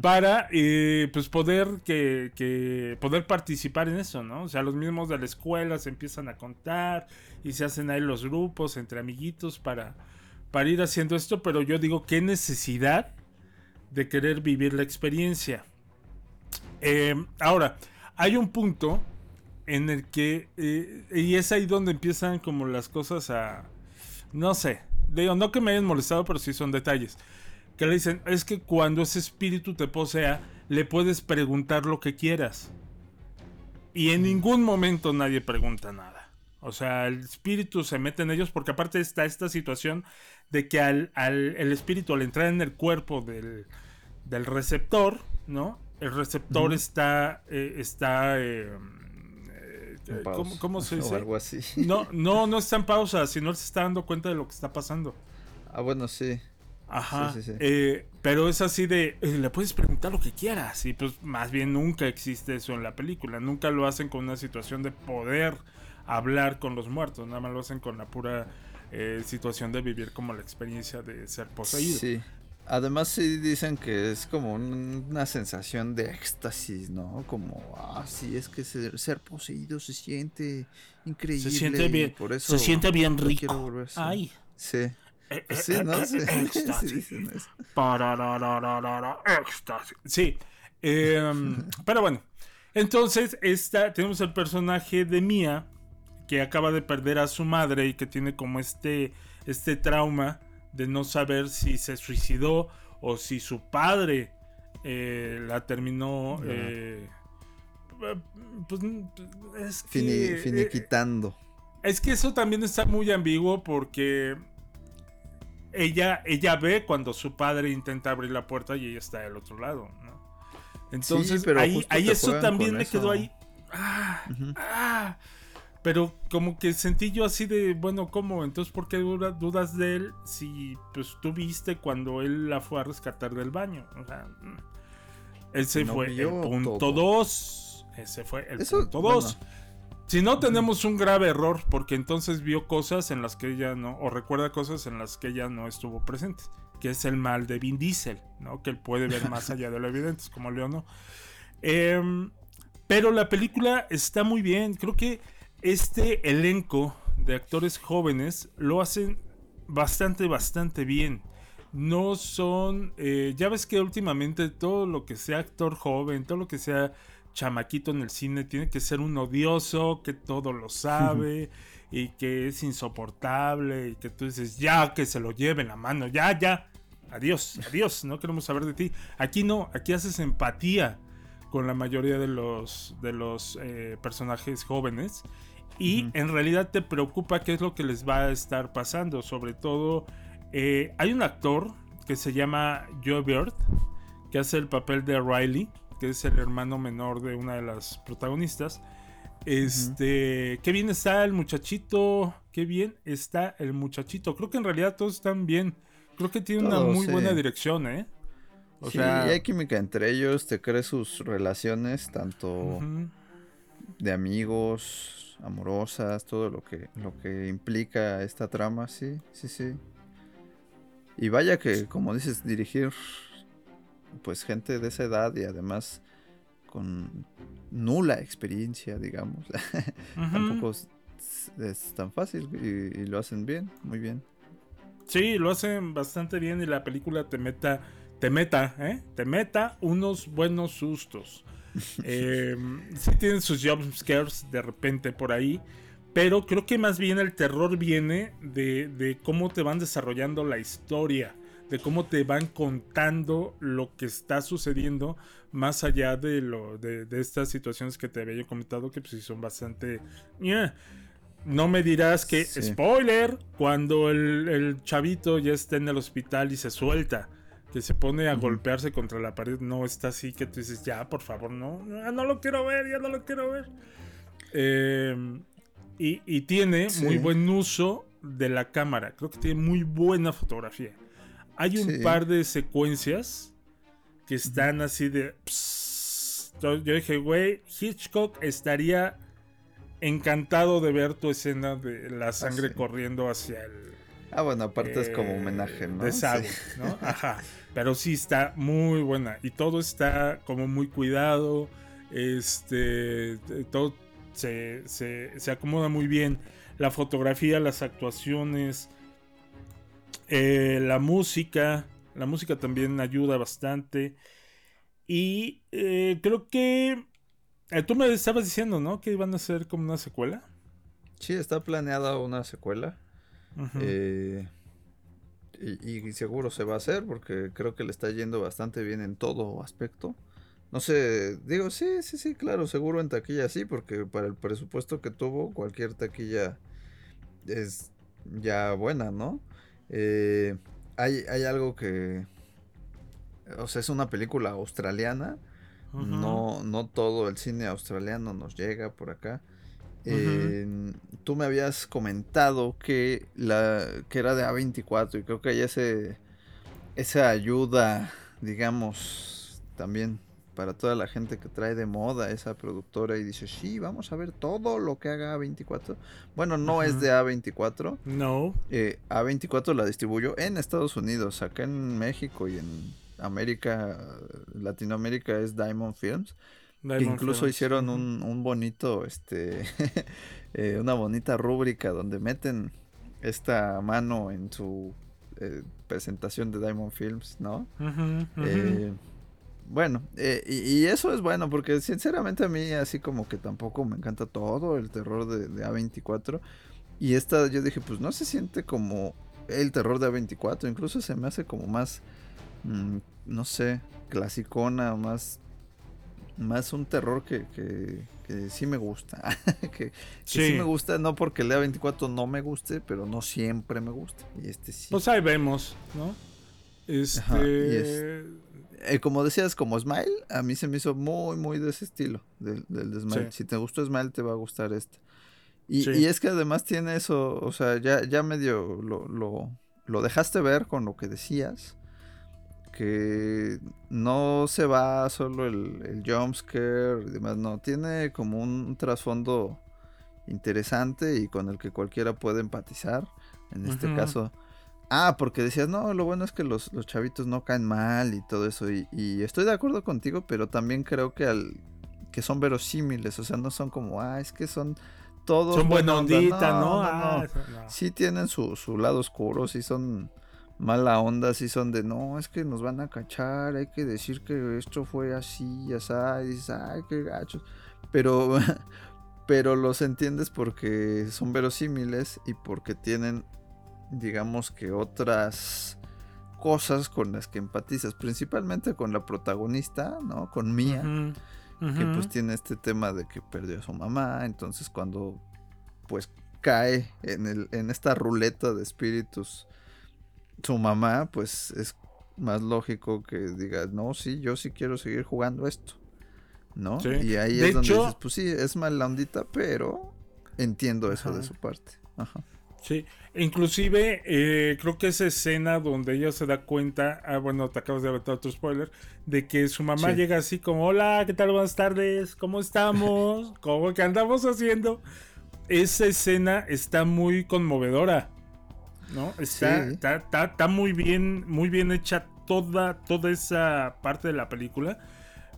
para eh, pues poder que, poder participar en eso, ¿no? O sea, los mismos de la escuela se empiezan a contar y se hacen ahí los grupos entre amiguitos para, para ir haciendo esto, pero yo digo, qué necesidad de querer vivir la experiencia. Eh, ahora, hay un punto en el que, eh, y es ahí donde empiezan como las cosas a, no sé, digo, no que me hayan molestado, pero sí son detalles. Que le dicen, es que cuando ese espíritu te posea, le puedes preguntar lo que quieras. Y en ningún momento nadie pregunta nada. O sea, el espíritu se mete en ellos porque aparte está esta situación de que al, al- el espíritu al entrar en el cuerpo del, del receptor, ¿no? El receptor está, eh, está, eh, En ¿cómo, pausa, cómo se o dice? algo así. No, no, no está en pausa, sino él se está dando cuenta de lo que está pasando. Ah, bueno, sí. Ajá. Sí, sí, sí. eh, pero es así de, eh, le puedes preguntar lo que quieras. Y pues más bien nunca existe eso en la película. Nunca lo hacen con una situación de poder hablar con los muertos. Nada más lo hacen con la pura eh, situación de vivir como la experiencia de ser poseído. Sí. Además sí dicen que es como un- una sensación de éxtasis, ¿no? Como, ah, sí, es que ser, ser poseído se siente increíble. siente y bien- por eso se siente bien no rico. quiero volver a ser". Ay. Sí. Sí, ¿no? Sí, sí dicen eso. Pararararara, éxtasis. Sí. em, pero bueno. Entonces, esta, tenemos el personaje de Mia, que acaba de perder a su madre y que tiene como este, este trauma de no saber si se suicidó o si su padre eh, la terminó. Eh, pues, es que, Fini- eh, finiquitando. es que eso también está muy ambiguo porque ella, ella ve cuando su padre intenta abrir la puerta y ella está del otro lado, ¿no? Entonces, Sí, pero ahí, ahí eso también me eso. quedó ahí. Ah, ah. Pero como que sentí yo así de, bueno, ¿cómo? Entonces, ¿por qué dudas de él si pues tú viste cuando él la fue a rescatar del baño? O sea, mm. ese No fue el punto todo. 2. Ese fue el Eso, punto 2. Si no tenemos un grave error, porque entonces vio cosas en las que ella no, o recuerda cosas en las que ella no estuvo presente, que es el mal de Vin Diesel, ¿no? Que él puede ver más allá de lo evidente, como Leo no. Em, pero la película está muy bien. Creo que este elenco de actores jóvenes lo hacen bastante, bastante bien. No son. eh, ya ves que últimamente todo lo que sea actor joven, todo lo que sea chamaquito en el cine, tiene que ser un odioso, que todo lo sabe y que es insoportable y que tú dices, ya que se lo lleve en la mano, ya, ya. Adiós, adiós, no queremos saber de ti. Aquí no, aquí haces empatía con la mayoría de los, de los eh, personajes jóvenes. Y en realidad te preocupa qué es lo que les va a estar pasando. Sobre todo, eh, hay un actor que se llama Joe Bird, que hace el papel de Riley, que es el hermano menor de una de las protagonistas. Este, qué bien está el muchachito, qué bien está el muchachito. Creo que en realidad todos están bien. Creo que tiene una muy sí. buena dirección, ¿eh? O sí, sea, hay química entre ellos, te crees sus relaciones, tanto. De amigos, amorosas, todo lo que, lo que implica esta trama, sí, sí, sí. Y vaya que, como dices, dirigir pues gente de esa edad y además con nula experiencia, digamos. Tampoco es, es tan fácil y, y lo hacen bien, muy bien. Sí, lo hacen bastante bien y la película te meta, te meta, ¿eh? Te meta unos buenos sustos. Eh, sí tienen sus jump scares de repente por ahí, pero creo que más bien el terror viene de, de cómo te van desarrollando la historia, de cómo te van contando lo que está sucediendo más allá de, lo, de, de estas situaciones que te había yo comentado que pues sí son bastante... ñe. No me dirás que, Sí. spoiler, cuando el, el chavito ya está en el hospital y se suelta, que se pone a golpearse contra la pared, no está así que tú dices, ya, por favor, no, ya no lo quiero ver, ya no lo quiero ver. Eh, y, y tiene Sí. muy buen uso de la cámara, creo que tiene muy buena fotografía. Hay un Sí. par de secuencias que están así de... Yo yo dije, güey, Hitchcock estaría encantado de ver tu escena de la sangre sí. corriendo hacia el Ah, bueno, aparte es como eh, homenaje, ¿no? desagüe, Sí. ¿no? Ajá. Pero sí está muy buena. Y todo está como muy cuidado. Este. Todo se, se- se acomoda muy bien. La fotografía, las actuaciones. eh, la música. La música también ayuda bastante. Y eh, creo que. eh, tú me estabas diciendo, ¿no? Que iban a hacer como una secuela. Sí, está planeada una secuela. Eh, y, y seguro se va a hacer porque creo que le está yendo bastante bien en todo aspecto. No sé, digo, sí, sí, sí, claro, seguro en taquilla sí, porque para el presupuesto que tuvo, cualquier taquilla es ya buena, ¿no? Eh, hay, hay algo que... O sea, es una película australiana. No, no todo el cine australiano nos llega por acá. Eh, tú me habías comentado que la que era de A24 y creo que hay ese esa ayuda, digamos, también para toda la gente que trae de moda esa productora y dice, sí, vamos a ver todo lo que haga A24. Bueno, no es de A24. No. Eh, A24 la distribuyó en Estados Unidos, acá en México y en América, Latinoamérica es Diamond Films. Que incluso Films, hicieron un, un bonito, este, eh, una bonita rúbrica donde meten esta mano en su eh, presentación de Diamond Films, ¿no? Eh, bueno, y, y eso es bueno porque sinceramente a mí así como que tampoco me encanta todo el terror de, de A24. Y esta yo dije, pues no se siente como el terror de A24, incluso se me hace como más, mm, no sé, clasicona, más, más un terror que, que, que sí me gusta. que, que sí. Sí. me gusta, no porque el de A24 no me guste, pero no siempre me gusta. Y este sí. Pues ahí vemos, ¿no? Este. Ajá, eh, como decías, como Smile, a mí se me hizo muy, muy de ese estilo, del, del de Smile. Sí. Si te gustó Smile, te va a gustar este. Y, Sí. y es que además tiene eso, o sea, ya, ya medio lo, lo, lo dejaste ver con lo que decías, que no se va solo el, el jumpscare y demás, no, tiene como un trasfondo interesante y con el que cualquiera puede empatizar. En este caso, ah, porque decías, no, lo bueno es que los, los chavitos no caen mal y todo eso. Y, y estoy de acuerdo contigo, pero también creo que al que son verosímiles, o sea, no son como, ah, es que son todos. Son buena onda". ondita, ¿no? Ah, no. eso no. Sí tienen su, su lado oscuro, sí son mala onda, sí son de, no, es que nos van a cachar, hay que decir que esto fue así, ya sabes, dices, ay, qué gachos. Pero, pero los entiendes porque son verosímiles y porque tienen, digamos que otras cosas con las que empatizas, principalmente con la protagonista, ¿no? Con Mia, Ujú, que pues tiene este tema de que perdió a su mamá, entonces cuando pues cae en, el, en esta ruleta de espíritus su mamá, pues es más lógico que diga, no, sí, yo sí quiero seguir jugando esto, ¿no? Sí. Y ahí De es donde hecho- dices, pues sí, es mala ondita, pero entiendo eso de su parte. Ajá. Sí, inclusive eh, creo que esa escena donde ella se da cuenta, ah, bueno, te acabas de aventar otro spoiler, de que su mamá Sí. llega así como, hola, ¿qué tal? Buenas tardes, ¿cómo estamos? ¿Cómo que andamos haciendo? Esa escena está muy conmovedora, ¿no? Está, Sí. está, está- está muy bien, muy bien hecha toda, toda esa parte de la película,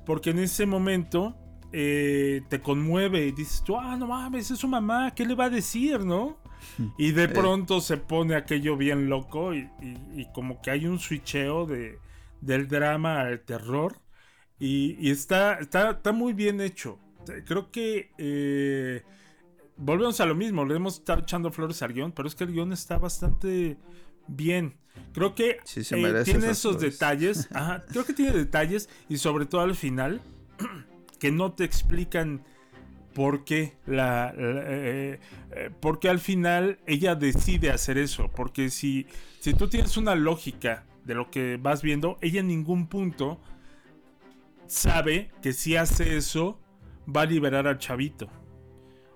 porque en ese momento eh, te conmueve y dices tú, ah, no mames, es su mamá, ¿qué le va a decir, no? Y de pronto se pone aquello bien loco y, y- y como que hay un switcheo de, del drama al terror. Y, y está, está, está muy bien hecho. Creo que eh, volvemos a lo mismo. Le hemos estado echando flores al guion, pero es que el guion está bastante bien. Creo que Sí, eh, tiene esos flores. detalles. Ajá, creo que tiene detalles y sobre todo al final que no te explican por qué la, la- eh, eh, porque al final ella decide hacer eso porque si si tú tienes una lógica de lo que vas viendo ella en ningún punto sabe que si hace eso va a liberar al chavito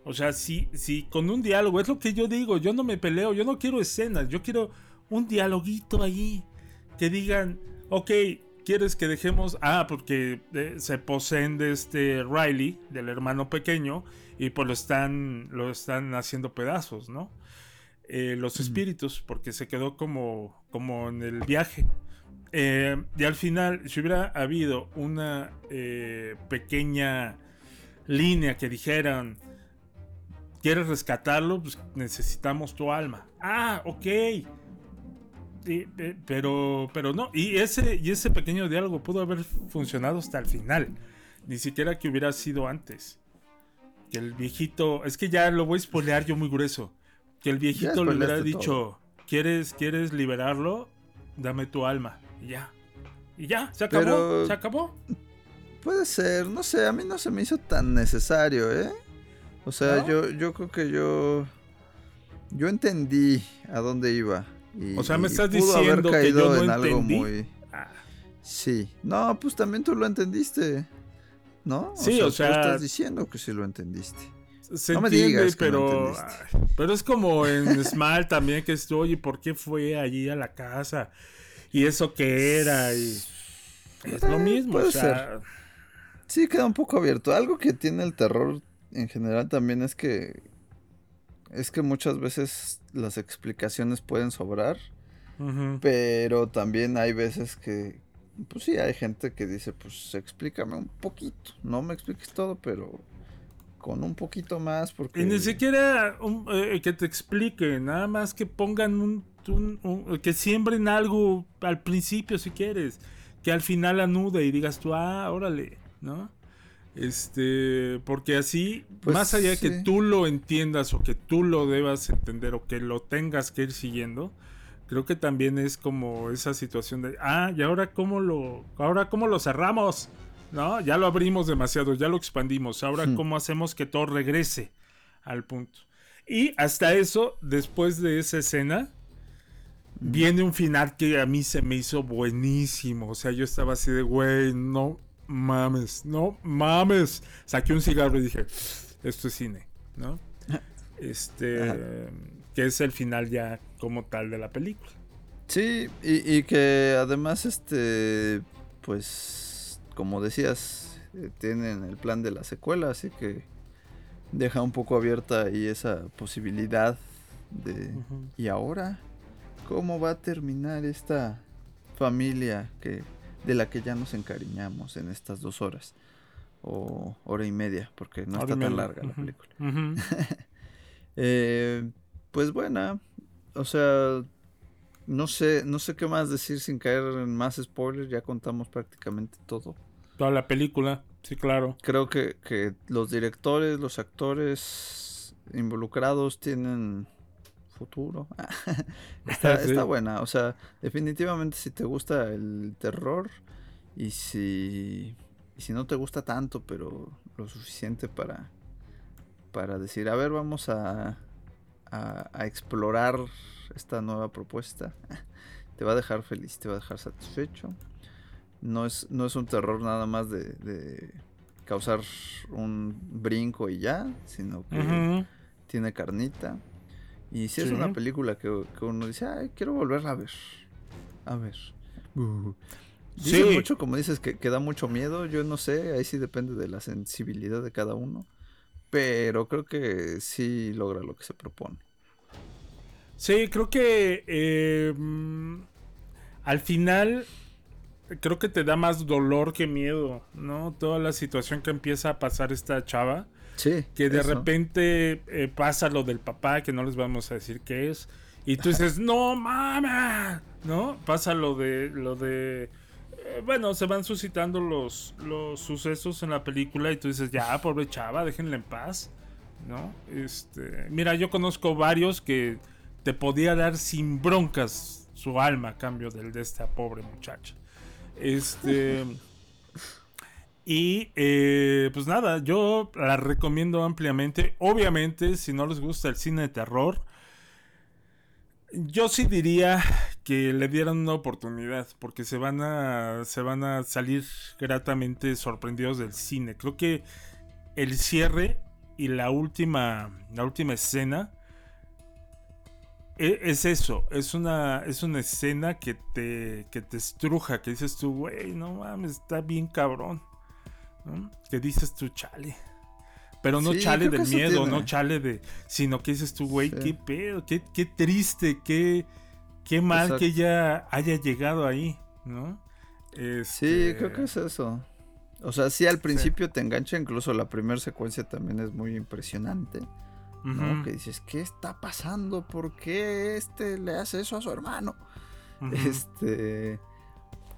o sea si si con un diálogo es lo que yo digo yo no me peleo yo no quiero escenas yo quiero un dialoguito ahí que digan ok quieres que dejemos ah porque eh, se poseen de este Riley del hermano pequeño y pues lo están lo están haciendo pedazos no Eh, los espíritus porque se quedó como como en el viaje. Eh, y al final si hubiera habido una pequeña línea que dijeran quieres rescatarlo pues necesitamos tu alma ah ok pero, pero no, y ese, y ese pequeño diálogo pudo haber funcionado hasta el final. Ni siquiera que hubiera sido antes. Que el viejito, es que ya lo voy a spoilear yo muy grueso. Que el viejito le hubiera dicho, todo. ¿quieres, ¿quieres liberarlo? Dame tu alma. Y ya. Y ya, se acabó, Pero- se acabó. Puede ser, no sé, a mí no se me hizo tan necesario, ¿eh? O sea, ¿No? yo, yo creo que yo. Yo entendí a dónde iba. Y, O sea, me estás diciendo que caído yo no en algo entendí. muy. Ah. Sí. No, pues también tú lo entendiste. ¿No? Sí, o tú sea- estás diciendo que sí lo entendiste. Se No me entiende, digas que no pero. ay, pero es como en Small también que estoy. ¿Y por qué fue allí a la casa? ¿Y eso qué era? Y. Es lo Eh, mismo, puede o sea. Sí, queda un poco abierto. Algo que tiene el terror en general también es que. Es que muchas veces las explicaciones pueden sobrar. Pero también hay veces que, pues sí, hay gente que dice, pues explícame un poquito. No me expliques todo, pero con un poquito más, porque... Y ni siquiera un- eh, que te explique, nada más que pongan un, un- un- que siembren algo al principio si quieres, que al final anude y digas tú, ah, órale, ¿no? Este, porque así, Pues, más allá de que tú lo entiendas o que tú lo debas entender o que lo tengas que ir siguiendo, creo que también es como esa situación de, ah, y ahora cómo lo, ahora cómo lo cerramos, ¿no? Ya lo abrimos demasiado, ya lo expandimos, ahora Hmm. cómo hacemos que todo regrese al punto. Y hasta eso, después de esa escena, viene un final que a mí se me hizo buenísimo. O sea, yo estaba así de, güey, no mames, no mames. Saqué un cigarro y dije, esto es cine, ¿no? Este, Ajá. que es el final ya como tal de la película. Sí, y, y que además, este, pues, como decías, eh, tienen el plan de la secuela, así que deja un poco abierta ahí esa posibilidad de... ¿Y ahora? ¿Cómo va a terminar esta familia que de la que ya nos encariñamos en estas dos horas? O hora y media, porque no Hora está tan larga la película. Eh, pues buena, o sea, no sé, no sé qué más decir sin caer en más spoilers, ya contamos prácticamente todo. Toda la película, sí, claro. Creo que, que los directores, los actores involucrados tienen futuro. está, Sí. está buena, o sea, definitivamente si te gusta el terror y si, y si no te gusta tanto, pero lo suficiente para, para decir, a ver, vamos a, a, a explorar esta nueva propuesta, te va a dejar feliz, te va a dejar satisfecho. No es, no es un terror nada más de, de causar un brinco y ya, sino que tiene carnita. Y si es una película que, que uno dice, ay, quiero volverla a ver. A ver. Uh. Dicen Sí. mucho, como dices, que, que da mucho miedo. Yo no sé, ahí sí depende de la sensibilidad de cada uno. Pero creo que sí logra lo que se propone. Sí, creo que eh, mm, al final creo que te da más dolor que miedo, ¿no? Toda la situación que empieza a pasar esta chava. Sí. Que de eso. repente eh, pasa lo del papá, que no les vamos a decir qué es. Y tú dices, no mames, ¿no? Pasa lo de, lo de, eh, bueno, se van suscitando los, los sucesos en la película y tú dices, ya, pobre chava, déjenla en paz, ¿no? Este, mira, yo conozco varios que te podía dar sin broncas su alma a cambio del de esta pobre muchacha. Este... Y eh, pues nada, yo la recomiendo ampliamente. Obviamente, si no les gusta el cine de terror, yo sí diría que le dieran una oportunidad, porque se van a, se van a salir gratamente sorprendidos del cine. Creo que el cierre y la última, la última escena e- es eso, es una, es una escena que te, que te estruja, que dices tú, güey, no mames, está bien cabrón. ¿No? Que dices tú, chale. Pero no Sí, chale del miedo, tiene. no chale de. Sino que dices tú, güey, Sí. qué pedo, qué, qué triste, qué, qué mal Exacto. que ella haya llegado ahí, ¿no? Sí, Este, creo que es eso. O sea, sí, al principio te engancha, incluso la primera secuencia también es muy impresionante. ¿no? Que dices, ¿qué está pasando? ¿Por qué este le hace eso a su hermano? Este.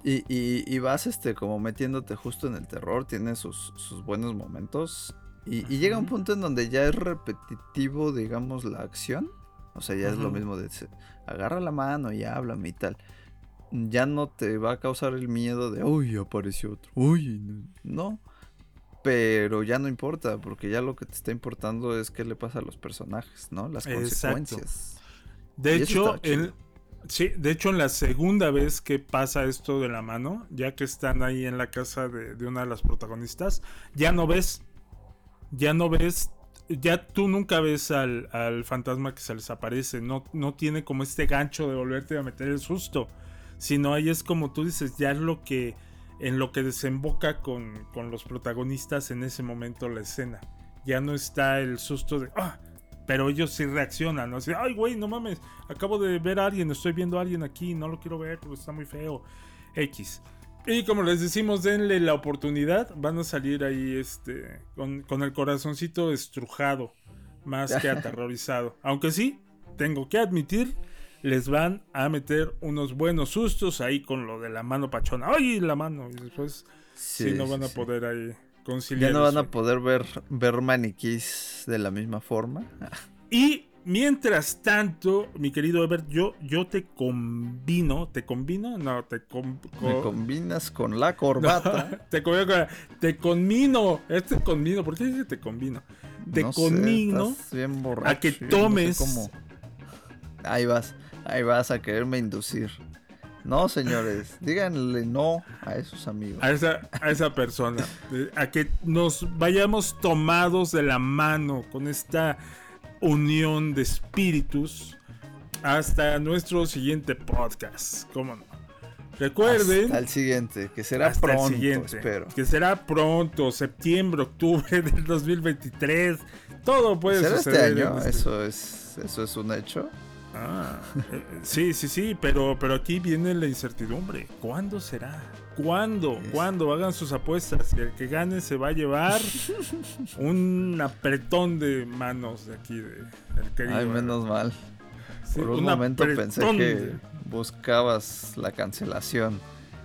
Y, y- y vas este como metiéndote justo en el terror, tiene sus, sus buenos momentos. Y, y llega un punto en donde ya es repetitivo, digamos, la acción. O sea, ya es lo mismo de agarra la mano y háblame y tal. Ya no te va a causar el miedo de, uy, apareció otro, uy, no. Pero ya no importa, porque ya lo que te está importando es qué le pasa a los personajes, ¿no? Las Exacto. consecuencias. De hecho, el, sí, de hecho, en la segunda vez que pasa esto de la mano, ya que están ahí en la casa de, de una de las protagonistas, ya no ves, ya no ves, ya tú nunca ves al, al fantasma que se les aparece, no, no tiene como este gancho de volverte a meter el susto, sino ahí es como tú dices, ya es lo que, en lo que desemboca con, con los protagonistas en ese momento la escena. Ya no está el susto de, ah, pero ellos sí reaccionan, ¿no? Así, ay, güey, no mames, acabo de ver a alguien, estoy viendo a alguien aquí, no lo quiero ver porque está muy feo. X. Y como les decimos, denle la oportunidad, van a salir ahí este con, con el corazoncito estrujado, más que aterrorizado. Aunque sí, tengo que admitir, les van a meter unos buenos sustos ahí con lo de la mano pachona. ¡Ay, la mano! Y después sí, Sí, no van a sí. poder ahí conciliar. Ya no van a poder ver, ver maniquís de la misma forma. Y mientras tanto, mi querido Ebert, yo, yo te combino, ¿te combino? No, te com- Me co- combinas con la corbata. te, combino con- te conmino, este conmino, ¿por qué dice te combino? Te No conmino borracho, a que no sé tomes. cómo. Ahí vas, ahí vas a quererme inducir. No, señores, díganle no a esos amigos. a esa, a esa persona, a que nos vayamos tomados de la mano con esta unión de espíritus hasta nuestro siguiente podcast. ¿Cómo no? Recuerden. Hasta el siguiente, que será hasta el pronto, siguiente, espero. Que será pronto, septiembre, octubre del 2023. Todo puede ¿Será suceder. este año? este- Eso es, eso es un hecho. Ah, eh, sí, sí, sí, pero, pero aquí viene la incertidumbre. ¿Cuándo será? ¿Cuándo? ¿Cuándo? Hagan sus apuestas. Y el que gane se va a llevar un apretón de manos de aquí. De, querido- Ay, menos mal. Sí, Por un un momento pensé que buscabas la cancelación.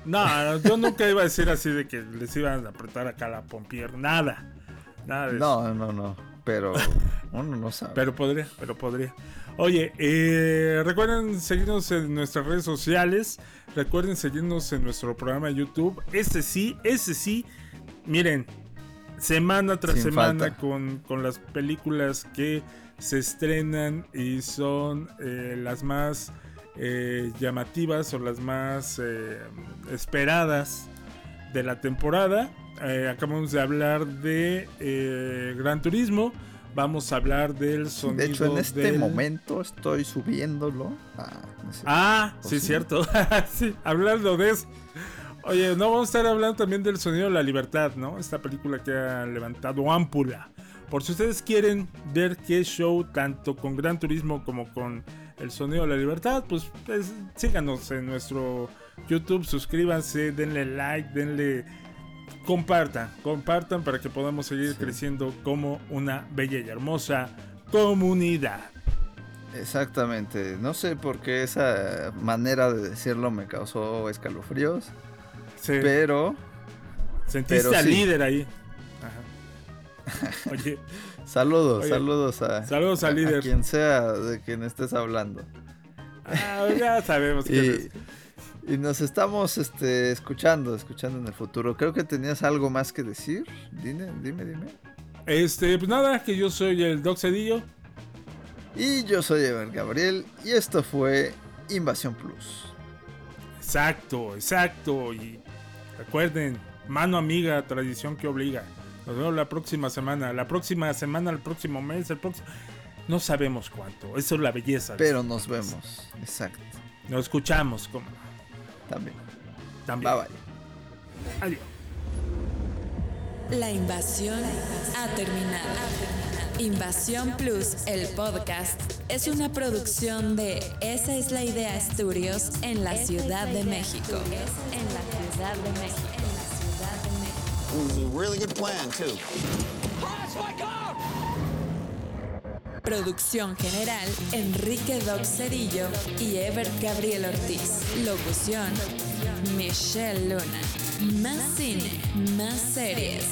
No, yo nunca iba a decir así de que les iban a apretar acá la pompier. Nada. Nada de eso. No, no, no. Pero uno no sabe. Pero podría, pero podría. Oye, eh, recuerden seguirnos en nuestras redes sociales. Recuerden seguirnos en nuestro programa de YouTube. Ese sí, ese sí. Miren, semana tras Sin semana con, con las películas que se estrenan y son eh, las más eh, llamativas o las más eh, esperadas de la temporada. Eh, acabamos de hablar de eh, Gran Turismo. Vamos a hablar del sonido. De hecho, en este del- momento estoy subiéndolo. Ah. Ah, ¿O sí, sí? cierto. sí, hablando de eso. Oye, no vamos a estar hablando también del sonido de la libertad, ¿no? Esta película que ha levantado ámpula. Por si ustedes quieren ver qué show, tanto con Gran Turismo como con el sonido de la libertad, pues, pues, síganos en nuestro YouTube, suscríbanse, denle like, denle. Compartan, compartan para que podamos seguir creciendo como una bella y hermosa comunidad. Exactamente. No sé por qué esa manera de decirlo me causó escalofríos. Sí. Pero. Sentiste pero al sí. líder ahí. Ajá. Oye, Saludos, Oye, saludos a. saludos al líder. A quien sea de quien estés hablando. ah, ya sabemos quién Y, es. Y nos estamos este, escuchando, escuchando en el futuro. Creo que tenías algo más que decir. Dime, dime, dime. Este, pues nada, que yo soy el Doc Cedillo. Y yo soy Ever Gabriel. Y esto fue Invasión Plus. Exacto, exacto. Y recuerden, mano amiga, tradición que obliga. Nos vemos la próxima semana. La próxima semana, el próximo mes, el próximo. No sabemos cuánto. Eso es la belleza. Pero esto. nos vemos. Exacto. Nos escuchamos, como. También. También. Bye bye. Adiós. La invasión ha terminado. Invasión Plus, el podcast, es una producción de Esa es la idea Studios en la Ciudad de México. En la Ciudad de México. It was a really good plan, too. Producción general, Enrique Doc Cedillo y Ebert Gabriel Ortiz. Locución, Michelle Luna. Más cine, más series,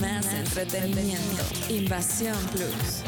más entretenimiento. Invasión Plus.